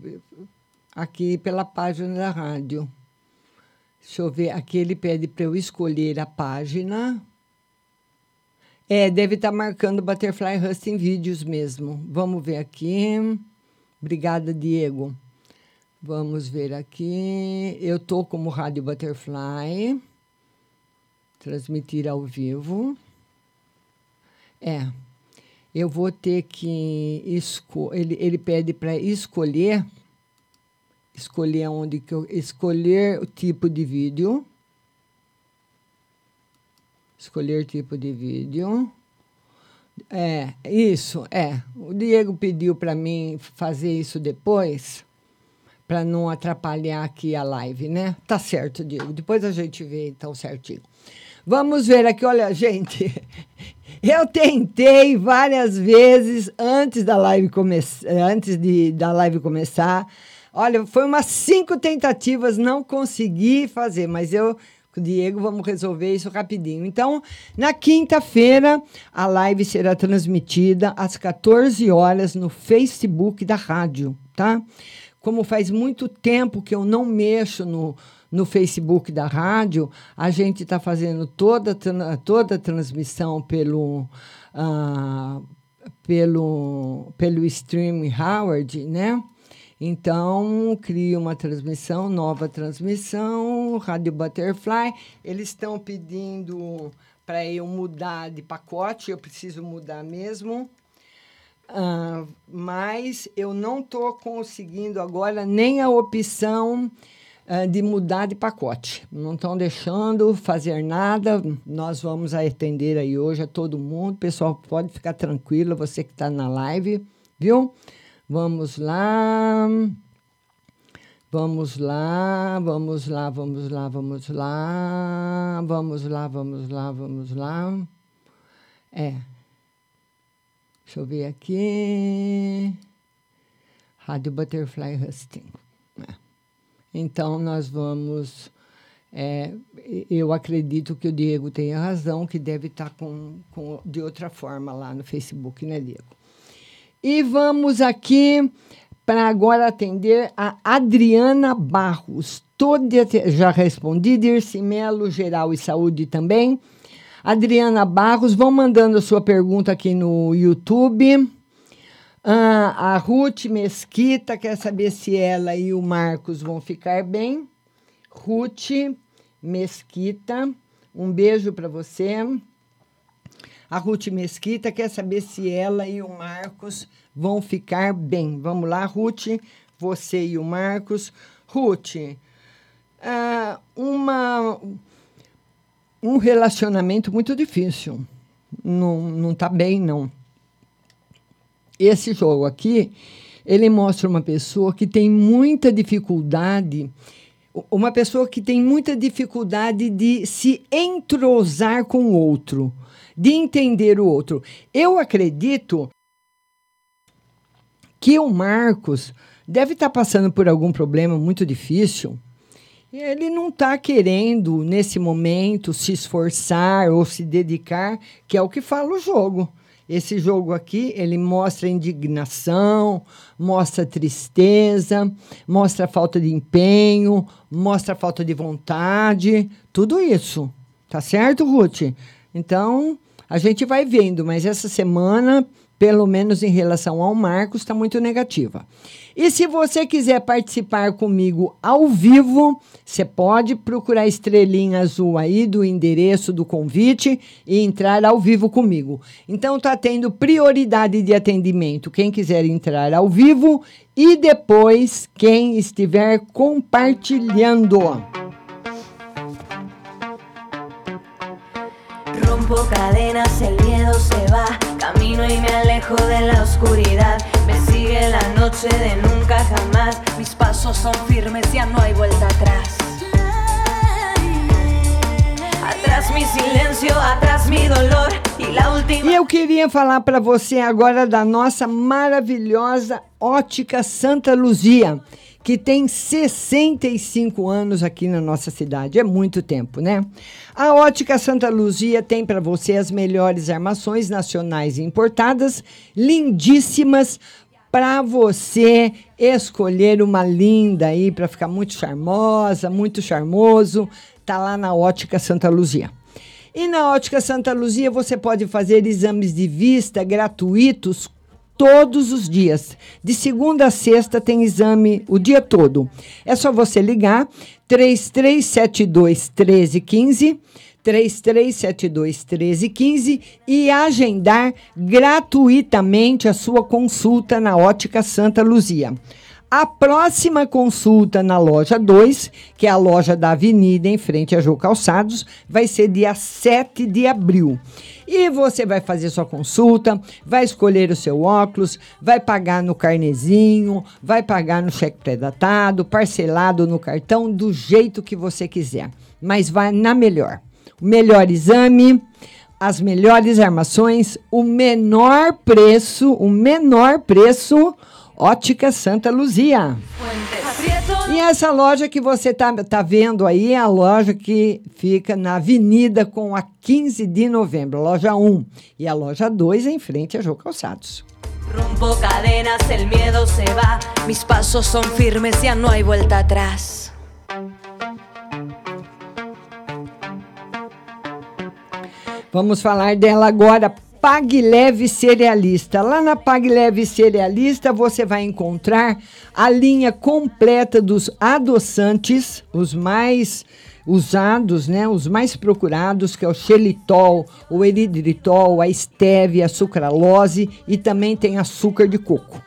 Aqui pela página da rádio. Deixa eu ver, aqui ele pede para eu escolher a página. É, deve estar tá marcando Butterfly Husting Vídeos mesmo. Vamos ver aqui. Obrigada, Diego. Vamos ver aqui. Eu tô como Rádio Butterfly. Transmitir ao vivo. É. Eu vou ter que esco ele, ele pede para escolher escolher onde que eu escolher o tipo de vídeo. Escolher tipo de vídeo. É, isso, é. O Diego pediu para mim fazer isso depois para não atrapalhar aqui a live, né? Tá certo, Diego. Depois a gente vê então certinho. Vamos ver aqui, olha, gente. [laughs] Eu tentei várias vezes antes da live começar, antes de, da live começar. Olha, foi umas cinco tentativas, não consegui fazer, mas eu com o Diego vamos resolver isso rapidinho. Então, na quinta-feira, a live será transmitida às 14 horas no Facebook da rádio, tá? como faz muito tempo que eu não mexo no, no Facebook da rádio, a gente está fazendo toda, toda a transmissão pelo, uh, pelo, pelo stream Howard, né? Então, crio uma transmissão, nova transmissão, Rádio Butterfly. Eles estão pedindo para eu mudar de pacote, eu preciso mudar mesmo. Uh, mas eu não estou conseguindo agora nem a opção uh, de mudar de pacote. Não estão deixando fazer nada. Nós vamos atender aí hoje a todo mundo. Pessoal, pode ficar tranquilo, você que está na live, viu? Vamos lá. Vamos lá, vamos lá, vamos lá, vamos lá, vamos lá, vamos lá, vamos lá. É, Deixa eu ver aqui. Rádio Butterfly Husting. É. Então, nós vamos. É, eu acredito que o Diego tenha razão, que deve estar com, com, de outra forma lá no Facebook, né, Diego? E vamos aqui para agora atender a Adriana Barros. Toda, já respondi, Dirce Melo, Geral e Saúde também. Adriana Barros, vão mandando a sua pergunta aqui no YouTube. Ah, a Ruth Mesquita quer saber se ela e o Marcos vão ficar bem. Ruth Mesquita, um beijo para você. A Ruth Mesquita quer saber se ela e o Marcos vão ficar bem. Vamos lá, Ruth, você e o Marcos. Ruth, ah, uma um relacionamento muito difícil. Não, não tá bem, não. Esse jogo aqui, ele mostra uma pessoa que tem muita dificuldade, uma pessoa que tem muita dificuldade de se entrosar com o outro, de entender o outro. Eu acredito que o Marcos deve estar tá passando por algum problema muito difícil ele não está querendo, nesse momento, se esforçar ou se dedicar, que é o que fala o jogo. Esse jogo aqui, ele mostra indignação, mostra tristeza, mostra falta de empenho, mostra falta de vontade, tudo isso. Tá certo, Ruth? Então, a gente vai vendo, mas essa semana, pelo menos em relação ao Marcos, está muito negativa. E se você quiser participar comigo ao vivo, você pode procurar a estrelinha azul aí do endereço do convite e entrar ao vivo comigo. Então tá tendo prioridade de atendimento quem quiser entrar ao vivo e depois quem estiver compartilhando. Rompo cadenas, el miedo se va, camino y me alejo de la oscuridad. sigue la noche de nunca jamás. Mis pasos son firmes, ya no hay vuelta atrás. Atrás mi silêncio, atrás mi dolor. E eu queria falar para você agora da nossa maravilhosa ótica Santa Luzia que tem 65 anos aqui na nossa cidade. É muito tempo, né? A Ótica Santa Luzia tem para você as melhores armações nacionais importadas, lindíssimas, para você escolher uma linda aí para ficar muito charmosa, muito charmoso, tá lá na Ótica Santa Luzia. E na Ótica Santa Luzia você pode fazer exames de vista gratuitos todos os dias. De segunda a sexta tem exame o dia todo. É só você ligar 3372 1315 3372 1315 e agendar gratuitamente a sua consulta na Ótica Santa Luzia. A próxima consulta na loja 2, que é a loja da Avenida em frente a Jô Calçados, vai ser dia 7 de abril. E você vai fazer sua consulta, vai escolher o seu óculos, vai pagar no carnezinho, vai pagar no cheque pré-datado, parcelado no cartão, do jeito que você quiser. Mas vai na melhor. O melhor exame, as melhores armações, o menor preço, o menor preço Ótica Santa Luzia. E essa loja que você tá, tá vendo aí é a loja que fica na Avenida com a 15 de novembro, loja 1. E a loja 2 em frente a Jô Calçados. Rompo cadenas, el miedo se va. Mis pasos son firmes, ya no hay vuelta atrás. Vamos falar dela agora. Pag Leve Cerealista. Lá na Pag Leve Cerealista você vai encontrar a linha completa dos adoçantes, os mais usados, né, os mais procurados, que é o xelitol, o eridritol, a stevia, a sucralose e também tem açúcar de coco.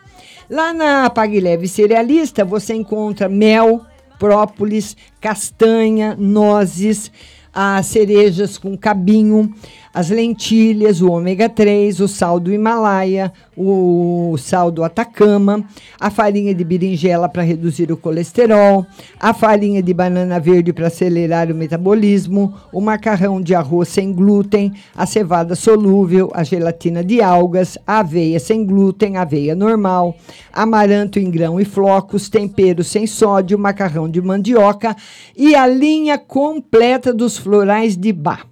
Lá na Pag Leve Cerealista você encontra mel, própolis, castanha, nozes, as cerejas com cabinho, as lentilhas, o ômega 3, o sal do Himalaia, o sal do Atacama, a farinha de berinjela para reduzir o colesterol, a farinha de banana verde para acelerar o metabolismo, o macarrão de arroz sem glúten, a cevada solúvel, a gelatina de algas, a aveia sem glúten, aveia normal, amaranto em grão e flocos, tempero sem sódio, macarrão de mandioca e a linha completa dos florais de Bach.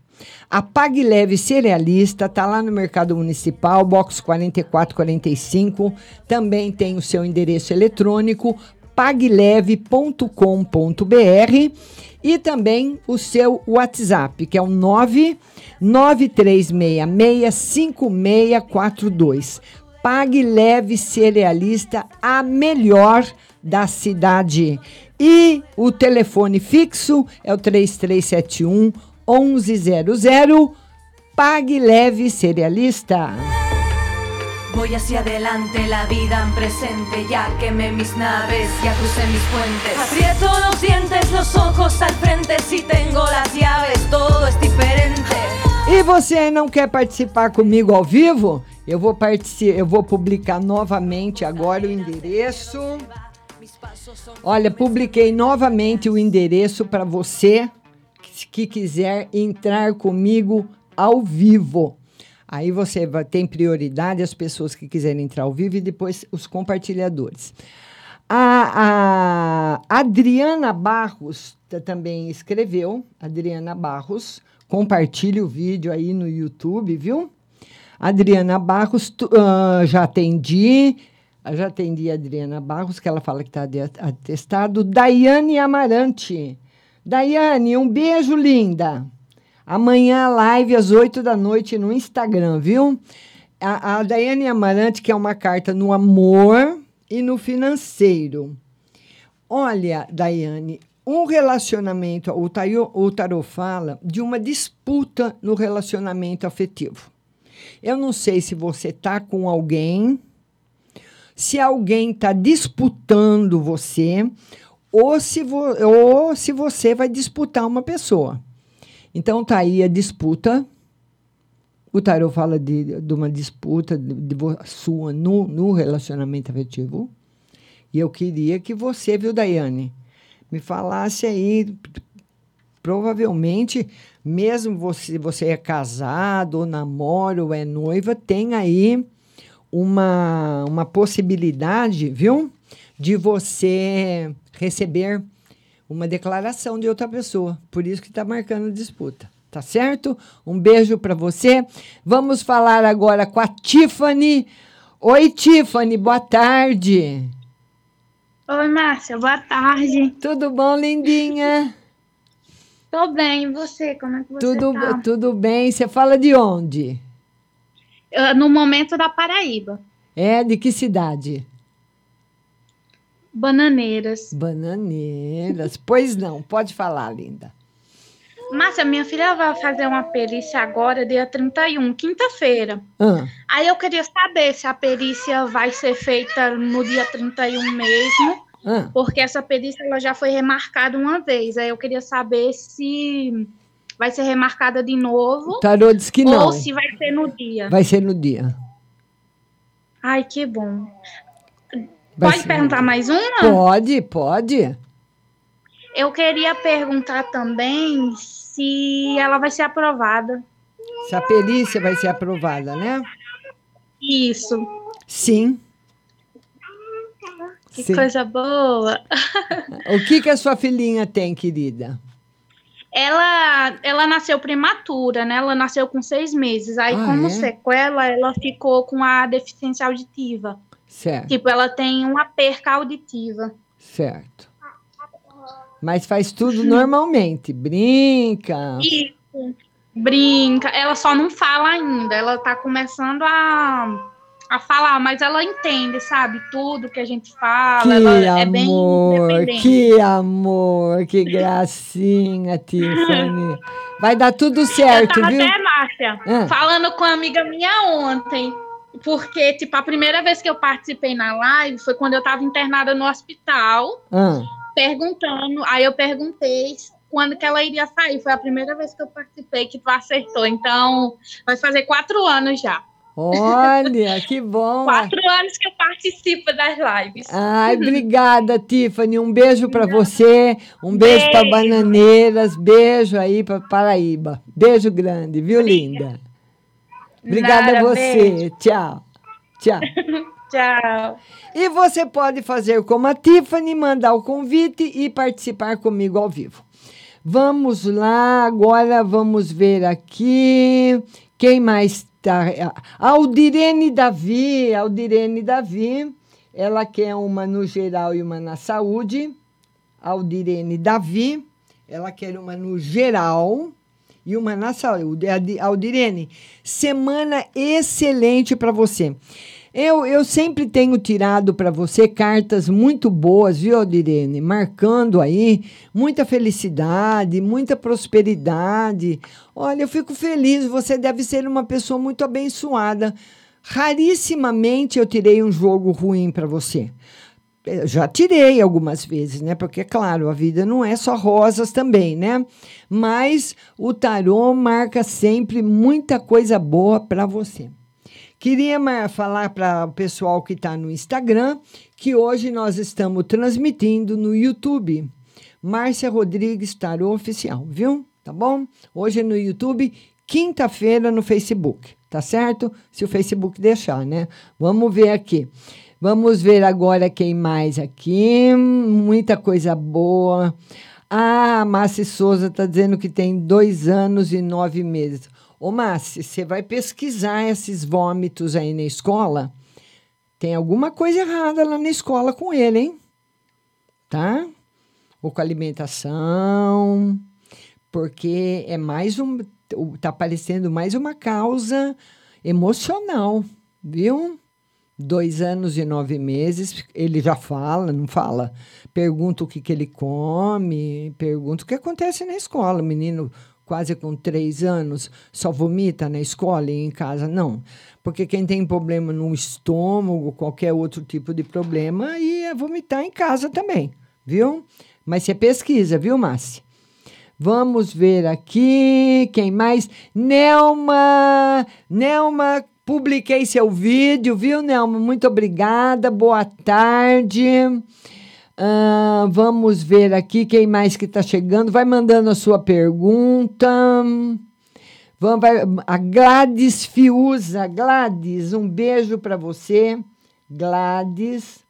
A Pag Leve Cerealista está lá no Mercado Municipal, box 4445. Também tem o seu endereço eletrônico pagleve.com.br e também o seu WhatsApp, que é o 993665642. Pag Leve Cerealista, a melhor da cidade. E o telefone fixo é o 3371 1100. Pague Leve Cerealista. Voy hacia adelante, la vida en presente, ya quemé mis naves, ya crucé mis puentes. Aprieto los dientes, los ojos al frente, si tengo las llaves, todo es diferente. E você não quer participar comigo ao vivo? Eu vou, eu vou publicar novamente agora o endereço. Olha, publiquei novamente o endereço para você que quiser entrar comigo ao vivo. Aí você tem prioridade as pessoas que quiserem entrar ao vivo e depois os compartilhadores. A, a Adriana Barros também escreveu. Adriana Barros, compartilhe o vídeo aí no YouTube, viu? Adriana Barros, tu, uh, já atendi. Já atendi a Adriana Barros, que ela fala que está atestado. Daiane Amarante. Daiane, um beijo, linda. Amanhã, live às 8 da noite no Instagram, viu? A, a Daiane Amarante quer uma carta no amor e no financeiro. Olha, Daiane, um relacionamento, o, taio, o tarot fala de uma disputa no relacionamento afetivo. Eu não sei se você tá com alguém, se alguém está disputando você, ou se, ou se você vai disputar uma pessoa. Então tá aí a disputa. O tarot fala de, de uma disputa de, de sua no, no relacionamento afetivo. E eu queria que você, viu, Daiane, me falasse aí. Provavelmente, mesmo você, você é casado, ou namora, ou é noiva, tem aí uma, uma possibilidade, viu? De você receber uma declaração de outra pessoa. Por isso que está marcando disputa. Tá certo? Um beijo para você. Vamos falar agora com a Tiffany. Oi, Tiffany, boa tarde. Oi, Márcia, boa tarde. Tudo bom, lindinha? Tô bem, e você? Como é que você tudo, tá? Tudo bem. Você fala de onde? Eu, no momento da Paraíba. É de que cidade? Bananeiras. Bananeiras. Pois não, pode falar, linda. Márcia, minha filha vai fazer uma perícia agora, dia 31, quinta-feira. Ah, Aí eu queria saber se a perícia vai ser feita no dia 31 mesmo, ah. porque essa perícia ela já foi remarcada uma vez. Aí eu queria saber se vai ser remarcada de novo. O tarô diz que não. Ou se vai ser no dia. Vai ser no dia. Ai, que bom. Vai Pode ser. perguntar mais uma? Pode, pode. Eu queria perguntar também se ela vai ser aprovada. Se a perícia vai ser aprovada, né? Isso. Sim. Que Sim. coisa boa. [laughs] O que, que a sua filhinha tem, querida? Ela, ela nasceu prematura, né? Ela nasceu com seis meses. Aí, Ah, como é? sequela, ela ficou com a deficiência auditiva. Certo, Tipo, ela tem uma perca auditiva. certo. Mas faz tudo normalmente. Brinca. Isso. Brinca. Ela só não fala ainda. Ela tá começando a, a falar, mas ela entende, sabe? Tudo que a gente fala. Que ela é bem amor, que amor, que gracinha, [laughs] Tiffany. Vai dar tudo certo, eu tava viu? até, Márcia, Ah. falando com uma amiga minha ontem. Porque, tipo, a primeira vez que eu participei na live foi quando eu tava internada no hospital, Ah, perguntando. Aí eu perguntei quando que ela iria sair. Foi a primeira vez que eu participei que tu acertou. Então, vai fazer quatro anos já. olha, [laughs] que bom. Quatro anos que eu participo das lives. Ai, [laughs] obrigada, Tiffany. Um beijo para você, um beijo para Beijo. Bananeiras, beijo aí para Paraíba. Beijo grande, viu, linda? Obrigada a você. beijo. Tchau. Tchau. [laughs] Tchau. E você pode fazer como a Tiffany, mandar o convite e participar comigo ao vivo. Vamos lá, agora vamos ver aqui. Quem mais está? Aldirene Davi. Aldirene Davi. Ela quer uma no geral e uma na saúde. Aldirene Davi. Ela quer uma no geral e uma na saúde. Aldirene, semana excelente para você. Eu, eu sempre tenho tirado para você cartas muito boas, viu, Aldirene? Marcando aí muita felicidade, muita prosperidade. Olha, eu fico feliz, você deve ser uma pessoa muito abençoada. Rarissimamente eu tirei um jogo ruim para você. Já tirei algumas vezes, né? Porque, claro, a vida não é só rosas também, né? Mas o tarô marca sempre muita coisa boa para você. Queria falar para o pessoal que está no Instagram que hoje nós estamos transmitindo no YouTube. Márcia Rodrigues Tarô Oficial, viu? Tá bom? Hoje é no YouTube, quinta-feira no Facebook, tá certo? Se o Facebook deixar, né? Vamos ver aqui. Vamos ver agora quem mais aqui. Muita coisa boa. Ah, a Márcia Souza está dizendo que tem dois anos e nove meses. Ô, Márcia, você vai pesquisar esses vômitos aí na escola? Tem alguma coisa errada lá na escola com ele, hein? Tá? Ou com a alimentação. Porque é mais um. Tá parecendo mais uma causa emocional, viu? Dois anos e nove meses, ele já fala, não fala? Pergunta o que, que ele come, pergunta o que acontece na escola. O menino quase com três anos só vomita na escola e em casa, não. Porque quem tem problema no estômago, qualquer outro tipo de problema, ia vomitar em casa também, viu? Mas você pesquisa, viu, Márcia? Vamos ver aqui. Quem mais? Nelma. Nelma, publiquei seu vídeo, viu, Nelma? Muito obrigada. Boa tarde. Ah, vamos ver aqui quem mais que está chegando. Vai mandando a sua pergunta. Vamos, vai, a Gladys Fiuza. Gladys, um beijo para você. Gladys.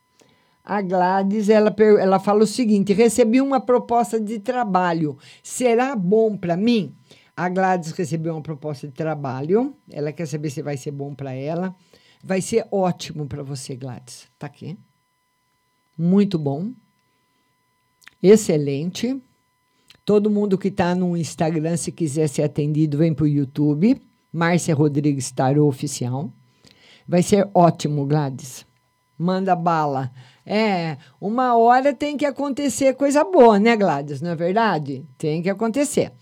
A Gladys, ela, ela fala o seguinte: recebi uma proposta de trabalho. Será bom para mim? A Gladys recebeu uma proposta de trabalho. Ela quer saber se vai ser bom para ela. Vai ser ótimo para você, Gladys. Tá aqui. Muito bom. Excelente. Todo mundo que está no Instagram, se quiser ser atendido, vem para o YouTube. Márcia Rodrigues Tarô Oficial. Vai ser ótimo, Gladys. Manda bala. É, uma hora tem que acontecer coisa boa, né, Gladys? Não é verdade? Tem que acontecer.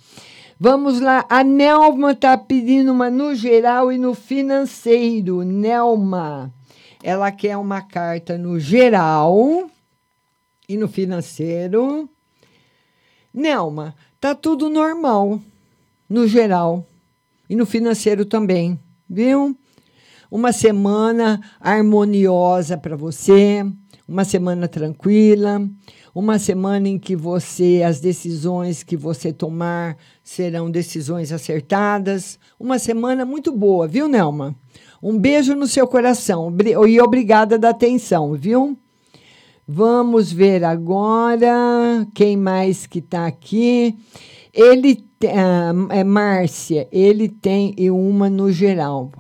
Vamos lá, a Nelma está pedindo uma no geral e no financeiro. Nelma, ela quer uma carta no geral e no financeiro. Nelma, tá tudo normal no geral e no financeiro também, viu? Uma semana harmoniosa para você, uma semana tranquila, uma semana em que você as decisões que você tomar serão decisões acertadas, uma semana muito boa, viu, Nelma? Um beijo no seu coração e obrigada da atenção, viu? Vamos ver agora quem mais que está aqui. Ele uh, é Márcia, ele tem uma no geral.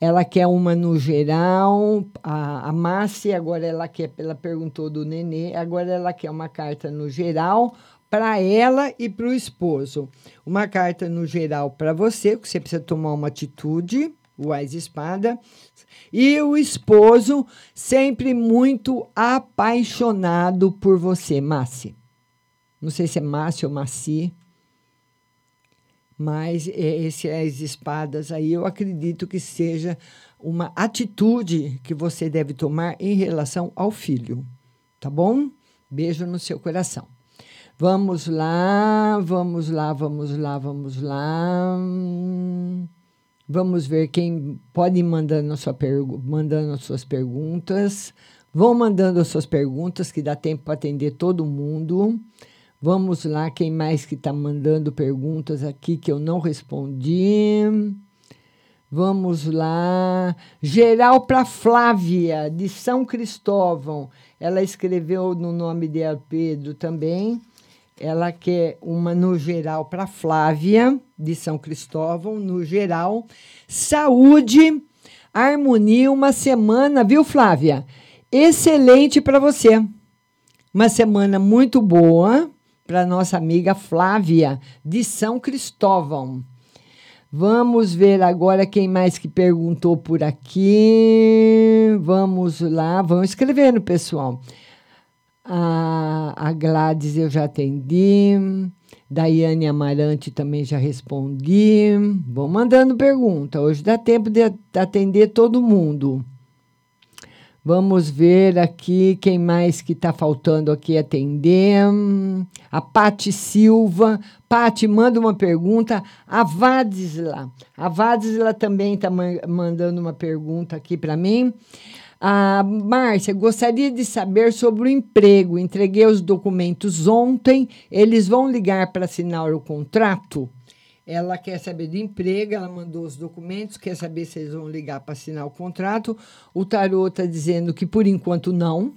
Ela quer uma no geral. A, a Márcia, agora ela quer, ela perguntou do nenê, agora ela quer uma carta no geral para ela e para o esposo. Uma carta no geral para você, que você precisa tomar uma atitude, o Ais Espada. E o esposo sempre muito apaixonado por você, Massi. Não sei se é Massi ou Massi. Mas esse as espadas aí eu acredito que seja uma atitude que você deve tomar em relação ao filho, tá bom? Beijo no seu coração. Vamos lá, vamos lá, vamos lá, vamos lá. Vamos ver quem pode ir mandando, sua mandando as suas perguntas. Vão mandando as suas perguntas, que dá tempo para atender todo mundo. Vamos lá, quem mais que está mandando perguntas aqui que eu não respondi? Vamos lá. Geral para Flávia, de São Cristóvão. Ela escreveu no nome dela Pedro também. Ela quer uma no geral para Flávia, de São Cristóvão, no geral. Saúde, harmonia, uma semana, viu, Flávia? Excelente para você. Uma semana muito boa para nossa amiga Flávia, de São Cristóvão. Vamos ver agora quem mais que perguntou por aqui. Vamos lá, vão escrevendo, pessoal. A, a Gladys eu já atendi. Daiane Amarante também já respondi. Vão mandando pergunta. Hoje dá tempo de atender todo mundo. Vamos ver aqui quem mais que está faltando aqui atender. A Pati Silva. Pati, manda uma pergunta. A Vadisla. A Vadisla também está mandando uma pergunta aqui para mim. A Márcia, gostaria de saber sobre o emprego. Entreguei os documentos ontem. Eles vão ligar para assinar o contrato? Ela quer saber de emprego, ela mandou os documentos, quer saber se eles vão ligar para assinar o contrato. O tarô está dizendo que por enquanto não.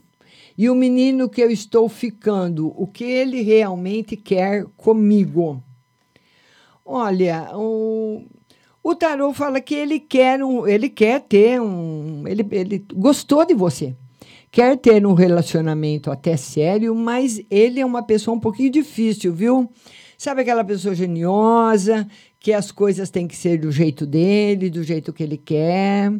E o menino que eu estou ficando, o que ele realmente quer comigo? Olha, o, o tarô fala que ele quer um, ele quer ter um, ele, ele gostou de você. Quer ter um relacionamento até sério, mas ele é uma pessoa um pouquinho difícil, viu? Sabe aquela pessoa geniosa, que as coisas têm que ser do jeito dele, do jeito que ele quer.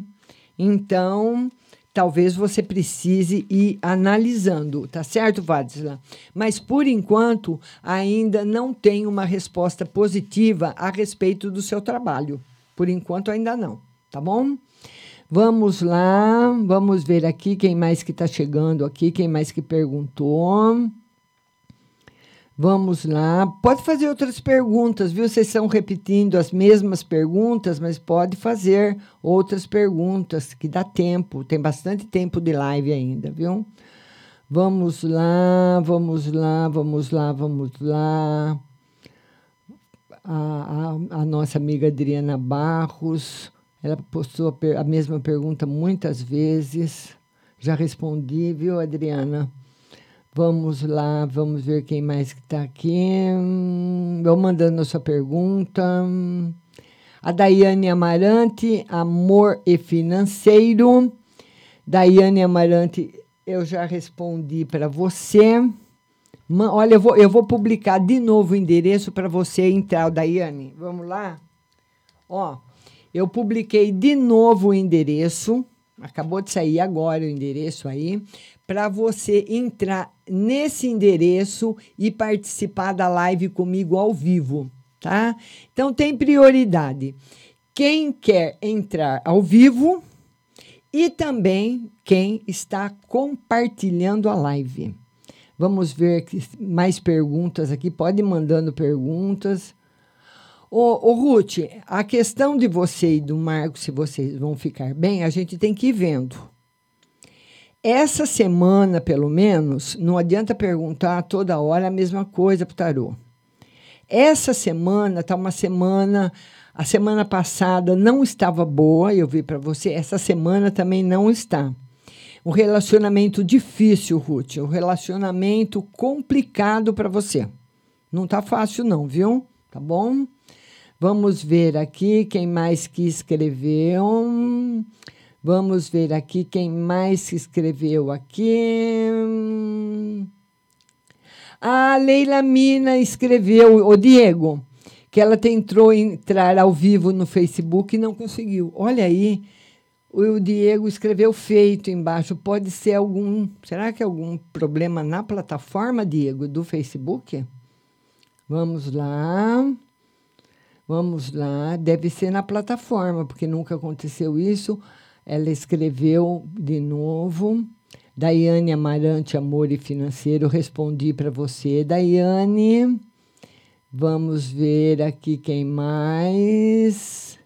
Então, talvez você precise ir analisando, tá certo, Vadisla? Mas por enquanto ainda não tem uma resposta positiva a respeito do seu trabalho. Por enquanto, ainda não, tá bom? Vamos lá, vamos ver aqui quem mais que está chegando aqui, quem mais que perguntou. Vamos lá. Pode fazer outras perguntas, viu? Vocês estão repetindo as mesmas perguntas, mas pode fazer outras perguntas, que dá tempo. Tem bastante tempo de live ainda, viu? Vamos lá, vamos lá, vamos lá, vamos lá a, a, a nossa amiga Adriana Barros. Ela postou a, a mesma pergunta muitas vezes. Já respondi, viu, Adriana? Vamos lá, vamos ver quem mais que está aqui. Vou mandando a sua pergunta. A Daiane Amarante, Amor e Financeiro. Daiane Amarante, eu já respondi para você. Olha, eu vou, eu vou publicar de novo o endereço para você entrar, Daiane. Vamos lá? Ó, Eu publiquei de novo o endereço, acabou de sair agora o endereço aí, para você entrar nesse endereço e participar da live comigo ao vivo, tá? Então tem prioridade. Quem quer entrar ao vivo e também quem está compartilhando a live. Vamos ver mais perguntas aqui. Pode ir mandando perguntas. Ô, ô, Ruth, a questão de você e do Marco, se vocês vão ficar bem, a gente tem que ir vendo. Essa semana, pelo menos, não adianta perguntar toda hora a mesma coisa para o tarô. Essa semana está uma semana. A semana passada não estava boa, eu vi para você. Essa semana também não está. Um relacionamento difícil, Ruth. Um relacionamento complicado para você. Não está fácil, não, viu? Tá bom? Vamos ver aqui quem mais que escreveu. Vamos ver aqui quem mais escreveu aqui. A Leila Mina escreveu, o Diego, que ela tentou entrar ao vivo no Facebook e não conseguiu. Olha aí, o Diego escreveu feito embaixo. Pode ser algum. Será que é algum problema na plataforma, Diego, do Facebook? Vamos lá. Vamos lá, deve ser na plataforma, porque nunca aconteceu isso. Ela escreveu de novo. Daiane Amarante, Amor e Financeiro, respondi para você. Daiane, vamos ver aqui quem mais.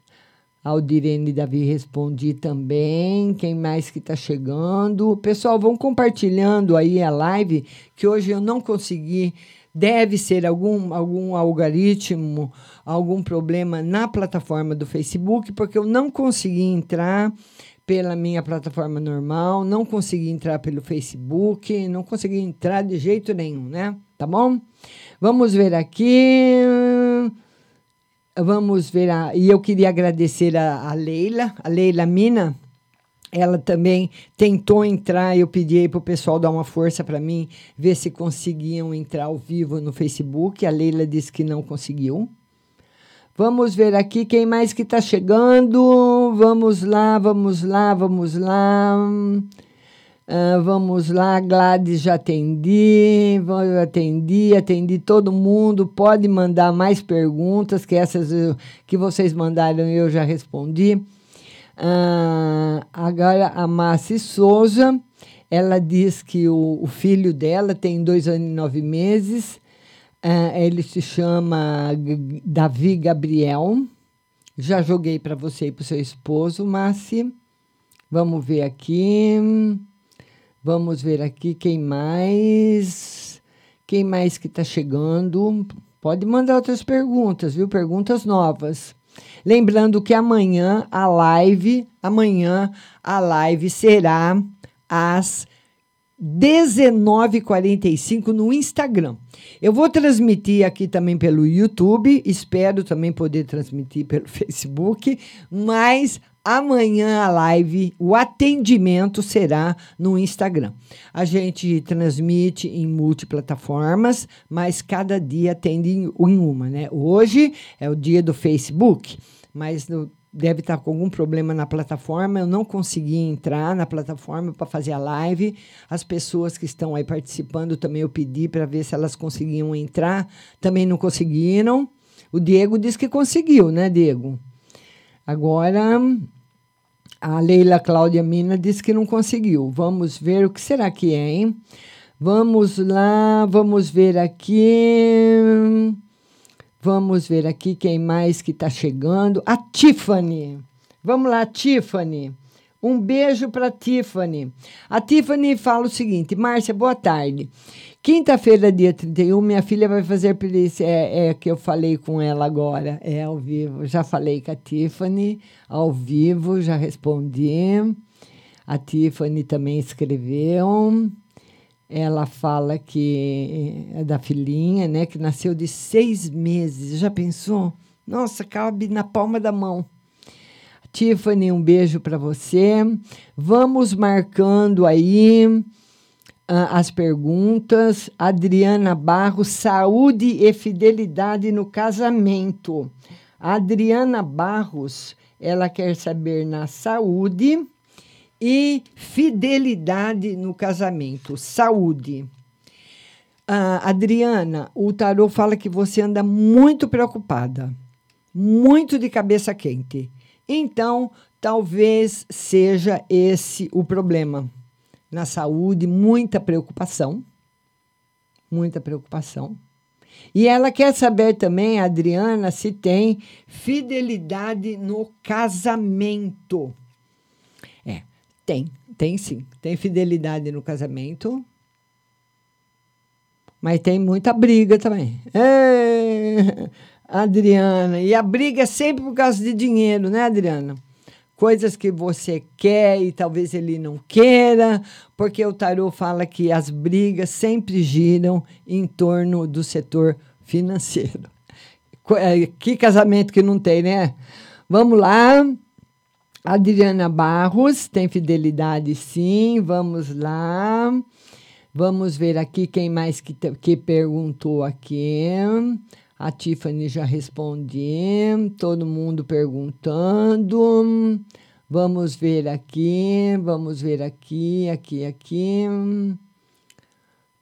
Aldirene Davi respondi também. Quem mais que está chegando? Pessoal, vão compartilhando aí a live, que hoje eu não consegui. Deve ser algum, algum algoritmo algum problema na plataforma do Facebook, porque eu não consegui entrar pela minha plataforma normal, não consegui entrar pelo Facebook, não consegui entrar de jeito nenhum, né? Tá bom? Vamos ver aqui. Vamos ver a, e eu queria agradecer a, a Leila, a Leila Mina, ela também tentou entrar. Eu pedi para o pessoal dar uma força para mim, ver se conseguiam entrar ao vivo no Facebook. A Leila disse que não conseguiu. Vamos ver aqui quem mais que está chegando. Vamos lá, vamos lá, vamos lá. Uh, vamos lá, Gladys, já atendi, atendi, atendi todo mundo. Pode mandar mais perguntas, que essas que vocês mandaram eu já respondi. Uh, agora, a Márcia Souza, ela diz que o, o filho dela tem dois anos e nove meses Uh, ele se chama Davi Gabriel. Já joguei para você e para o seu esposo, Márcia. Vamos ver aqui. Vamos ver aqui quem mais. Quem mais que está chegando? Pode mandar outras perguntas, viu? Perguntas novas. Lembrando que amanhã a live, amanhã a live será às 19h45 no Instagram. Eu vou transmitir aqui também pelo YouTube, espero também poder transmitir pelo [laughs] Facebook, mas amanhã a live, o atendimento será no Instagram. A gente transmite em multiplataformas, mas cada dia atende em uma, né? Hoje é o dia do Facebook, mas no deve estar com algum problema na plataforma. Eu não consegui entrar na plataforma para fazer a live. As pessoas que estão aí participando também eu pedi para ver se elas conseguiam entrar, também não conseguiram. O Diego disse que conseguiu, né, Diego? Agora a Leila Cláudia Mina disse que não conseguiu. Vamos ver o que será que é, hein? Vamos lá, vamos ver aqui. Vamos ver aqui quem mais que está chegando. A Tiffany. Vamos lá, Tiffany. Um beijo para Tiffany. A Tiffany fala o seguinte: Márcia, boa tarde. Quinta-feira, dia 31, minha filha vai fazer perícia. É, é que eu falei com ela agora. É ao vivo. Já falei com a Tiffany, ao vivo, já respondi. A Tiffany também escreveu ela fala que é da filhinha, né, que nasceu de seis meses. Já pensou? Nossa, cabe na palma da mão. Tiffany, um beijo para você. Vamos marcando aí uh, as perguntas. Adriana Barros, saúde e fidelidade no casamento. Adriana Barros, ela quer saber na saúde e fidelidade no casamento. Saúde. Ah, Adriana, o tarô fala que você anda muito preocupada, muito de cabeça quente. Então, talvez seja esse o problema. Na saúde, muita preocupação. Muita preocupação. E ela quer saber também, Adriana, se tem fidelidade no casamento. Tem, tem sim. Tem fidelidade no casamento. Mas tem muita briga também. É, Adriana. E a briga é sempre por causa de dinheiro, né, Adriana? Coisas que você quer e talvez ele não queira, porque o tarô fala que as brigas sempre giram em torno do setor financeiro. [laughs] É, que casamento que não tem, né? Vamos lá. Adriana Barros tem fidelidade, sim. Vamos lá. Vamos ver aqui quem mais que, que perguntou aqui. A Tiffany já respondi. Todo mundo perguntando. Vamos ver aqui. Vamos ver aqui, aqui, aqui.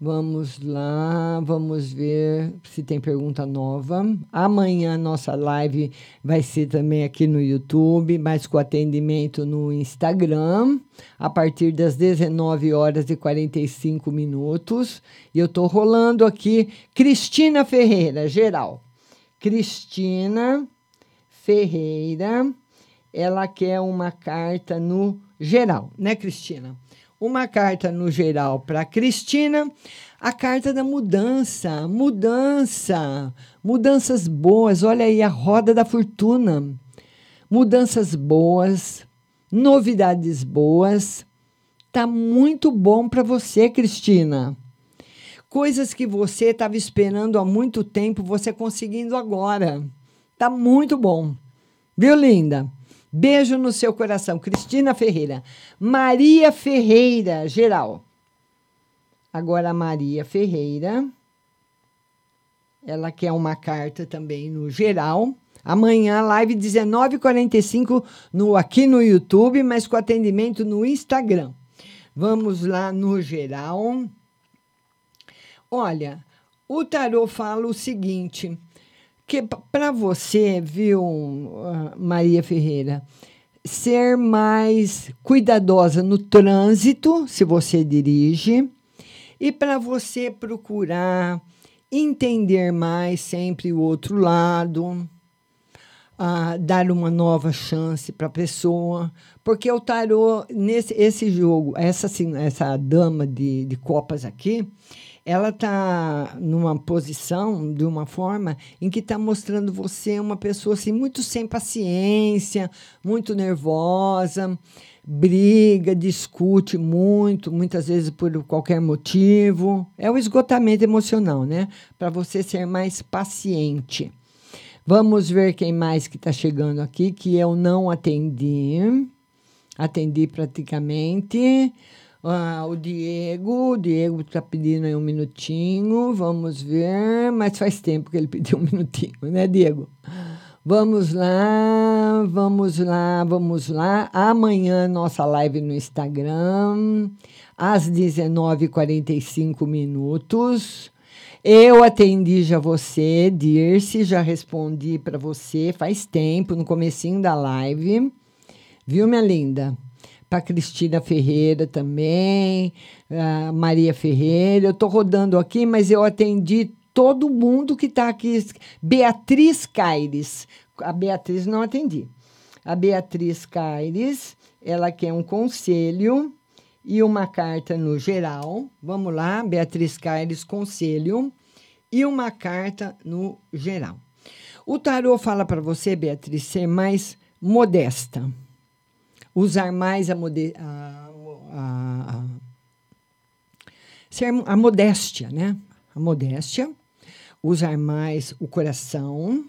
Vamos lá, vamos ver se tem pergunta nova. Amanhã nossa live vai ser também aqui no YouTube, mas com atendimento no Instagram, a partir das 19 horas e 45 minutos. E eu estou rolando aqui Cristina Ferreira, geral. Cristina Ferreira, ela quer uma carta no geral, né, Cristina? Uma carta no geral para Cristina, a carta da mudança, mudança, mudanças boas. Olha aí a roda da fortuna. Mudanças boas, novidades boas. Tá muito bom para você, Cristina. Coisas que você estava esperando há muito tempo, você conseguindo agora. Tá muito bom. Viu, linda? Beijo no seu coração. Cristina Ferreira. Maria Ferreira, geral. Agora, Maria Ferreira. Ela quer uma carta também no geral. Amanhã, live 19h45 no, aqui no YouTube, mas com atendimento no Instagram. Vamos lá no geral. Olha, o tarô fala o seguinte: que para você, viu, ah, Maria Ferreira, ser mais cuidadosa no trânsito, se você dirige, e para você procurar entender mais sempre o outro lado, uh, dar uma nova chance para a pessoa, porque o tarô, nesse esse jogo, essa, essa dama de, de copas aqui, ela está numa posição, de uma forma, em que está mostrando você uma pessoa assim, muito sem paciência, muito nervosa, briga, discute muito, muitas vezes por qualquer motivo. É o esgotamento emocional, né? Para você ser mais paciente. Vamos ver quem mais que está chegando aqui, que eu não atendi. Atendi praticamente. Ah, o Diego, o Diego está pedindo aí um minutinho, vamos ver, mas faz tempo que ele [laughs] pediu um minutinho, né, Diego? Vamos lá, vamos lá, vamos lá. Amanhã nossa live no Instagram, às 19h45 minutos. Eu atendi já você, Dirce, já respondi para você faz tempo, no comecinho da live. Viu, minha linda? Para Cristina Ferreira também, a Maria Ferreira. Eu estou rodando aqui, mas eu atendi todo mundo que está aqui. Beatriz Caires. A Beatriz não atendi. A Beatriz Caires, ela quer um conselho e uma carta no geral. Vamos lá, Beatriz Caires, conselho e uma carta no geral. O tarô fala para você, Beatriz, ser mais modesta usar mais a, mode, a, a, a, a modéstia, né? A modéstia, usar mais o coração,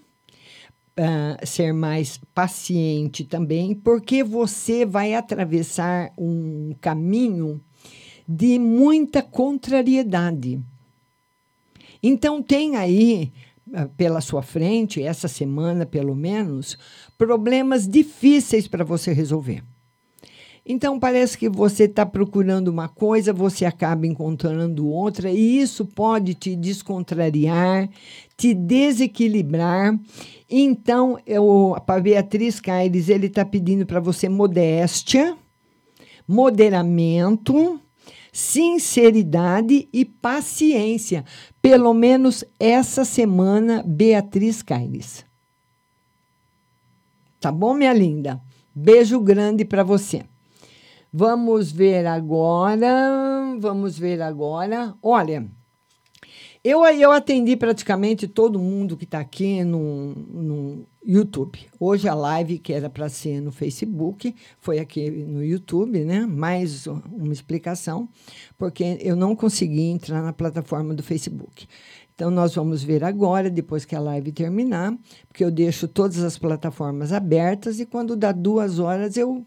uh, ser mais paciente também, porque você vai atravessar um caminho de muita contrariedade. Então tem aí ah, pela sua frente, essa semana pelo menos, problemas difíceis para você resolver. Então parece que você está procurando uma coisa, você acaba encontrando outra, e isso pode te descontrariar, te desequilibrar. Então, eu, a Beatriz Caires, ele está pedindo para você modéstia, moderamento, sinceridade e paciência. Pelo menos essa semana, Beatriz Caires. Tá bom, minha linda? Beijo grande para você. Vamos ver agora. Vamos ver agora. Olha, eu, eu atendi praticamente todo mundo que está aqui no, no YouTube. Hoje a live, que era para ser no Facebook, foi aqui no YouTube, né? Mais uma explicação, porque eu não consegui entrar na plataforma do Facebook. Então, nós vamos ver agora, depois que a live terminar, porque eu deixo todas as plataformas abertas e quando dá duas horas eu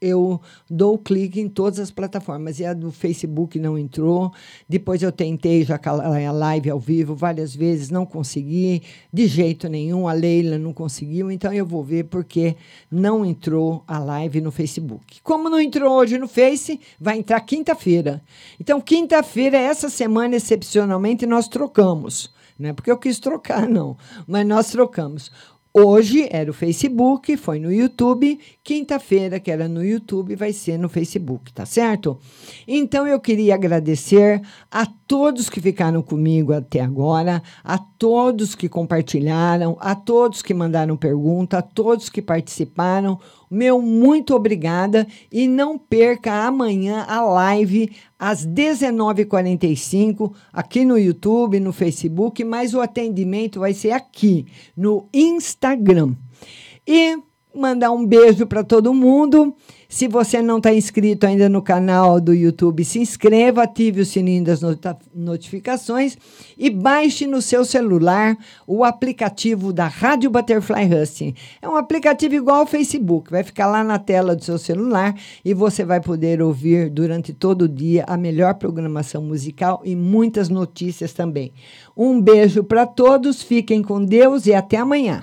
eu dou clique em todas as plataformas. E a do Facebook não entrou. Depois eu tentei já a live ao vivo várias vezes, não consegui, de jeito nenhum. A Leila não conseguiu. Então eu vou ver porque não entrou a live no Facebook. Como não entrou hoje no Face, vai entrar quinta-feira. Então, quinta-feira, essa semana, excepcionalmente, nós trocamos. Não é porque eu quis trocar, não, mas nós trocamos. Hoje era o Facebook, foi no YouTube. Quinta-feira, que era no YouTube, vai ser no Facebook, tá certo? Então eu queria agradecer a todos que ficaram comigo até agora, a todos que compartilharam, a todos que mandaram pergunta, a todos que participaram. Meu muito obrigada e não perca amanhã a live às 19h45 aqui no YouTube, no Facebook, mas o atendimento vai ser aqui no Instagram. E mandar um beijo para todo mundo. Se você não está inscrito ainda no canal do YouTube, se inscreva, ative o sininho das notificações e baixe no seu celular o aplicativo da Rádio Butterfly Husting. É um aplicativo igual ao Facebook, vai ficar lá na tela do seu celular e você vai poder ouvir durante todo o dia a melhor programação musical e muitas notícias também. Um beijo para todos, fiquem com Deus e até amanhã.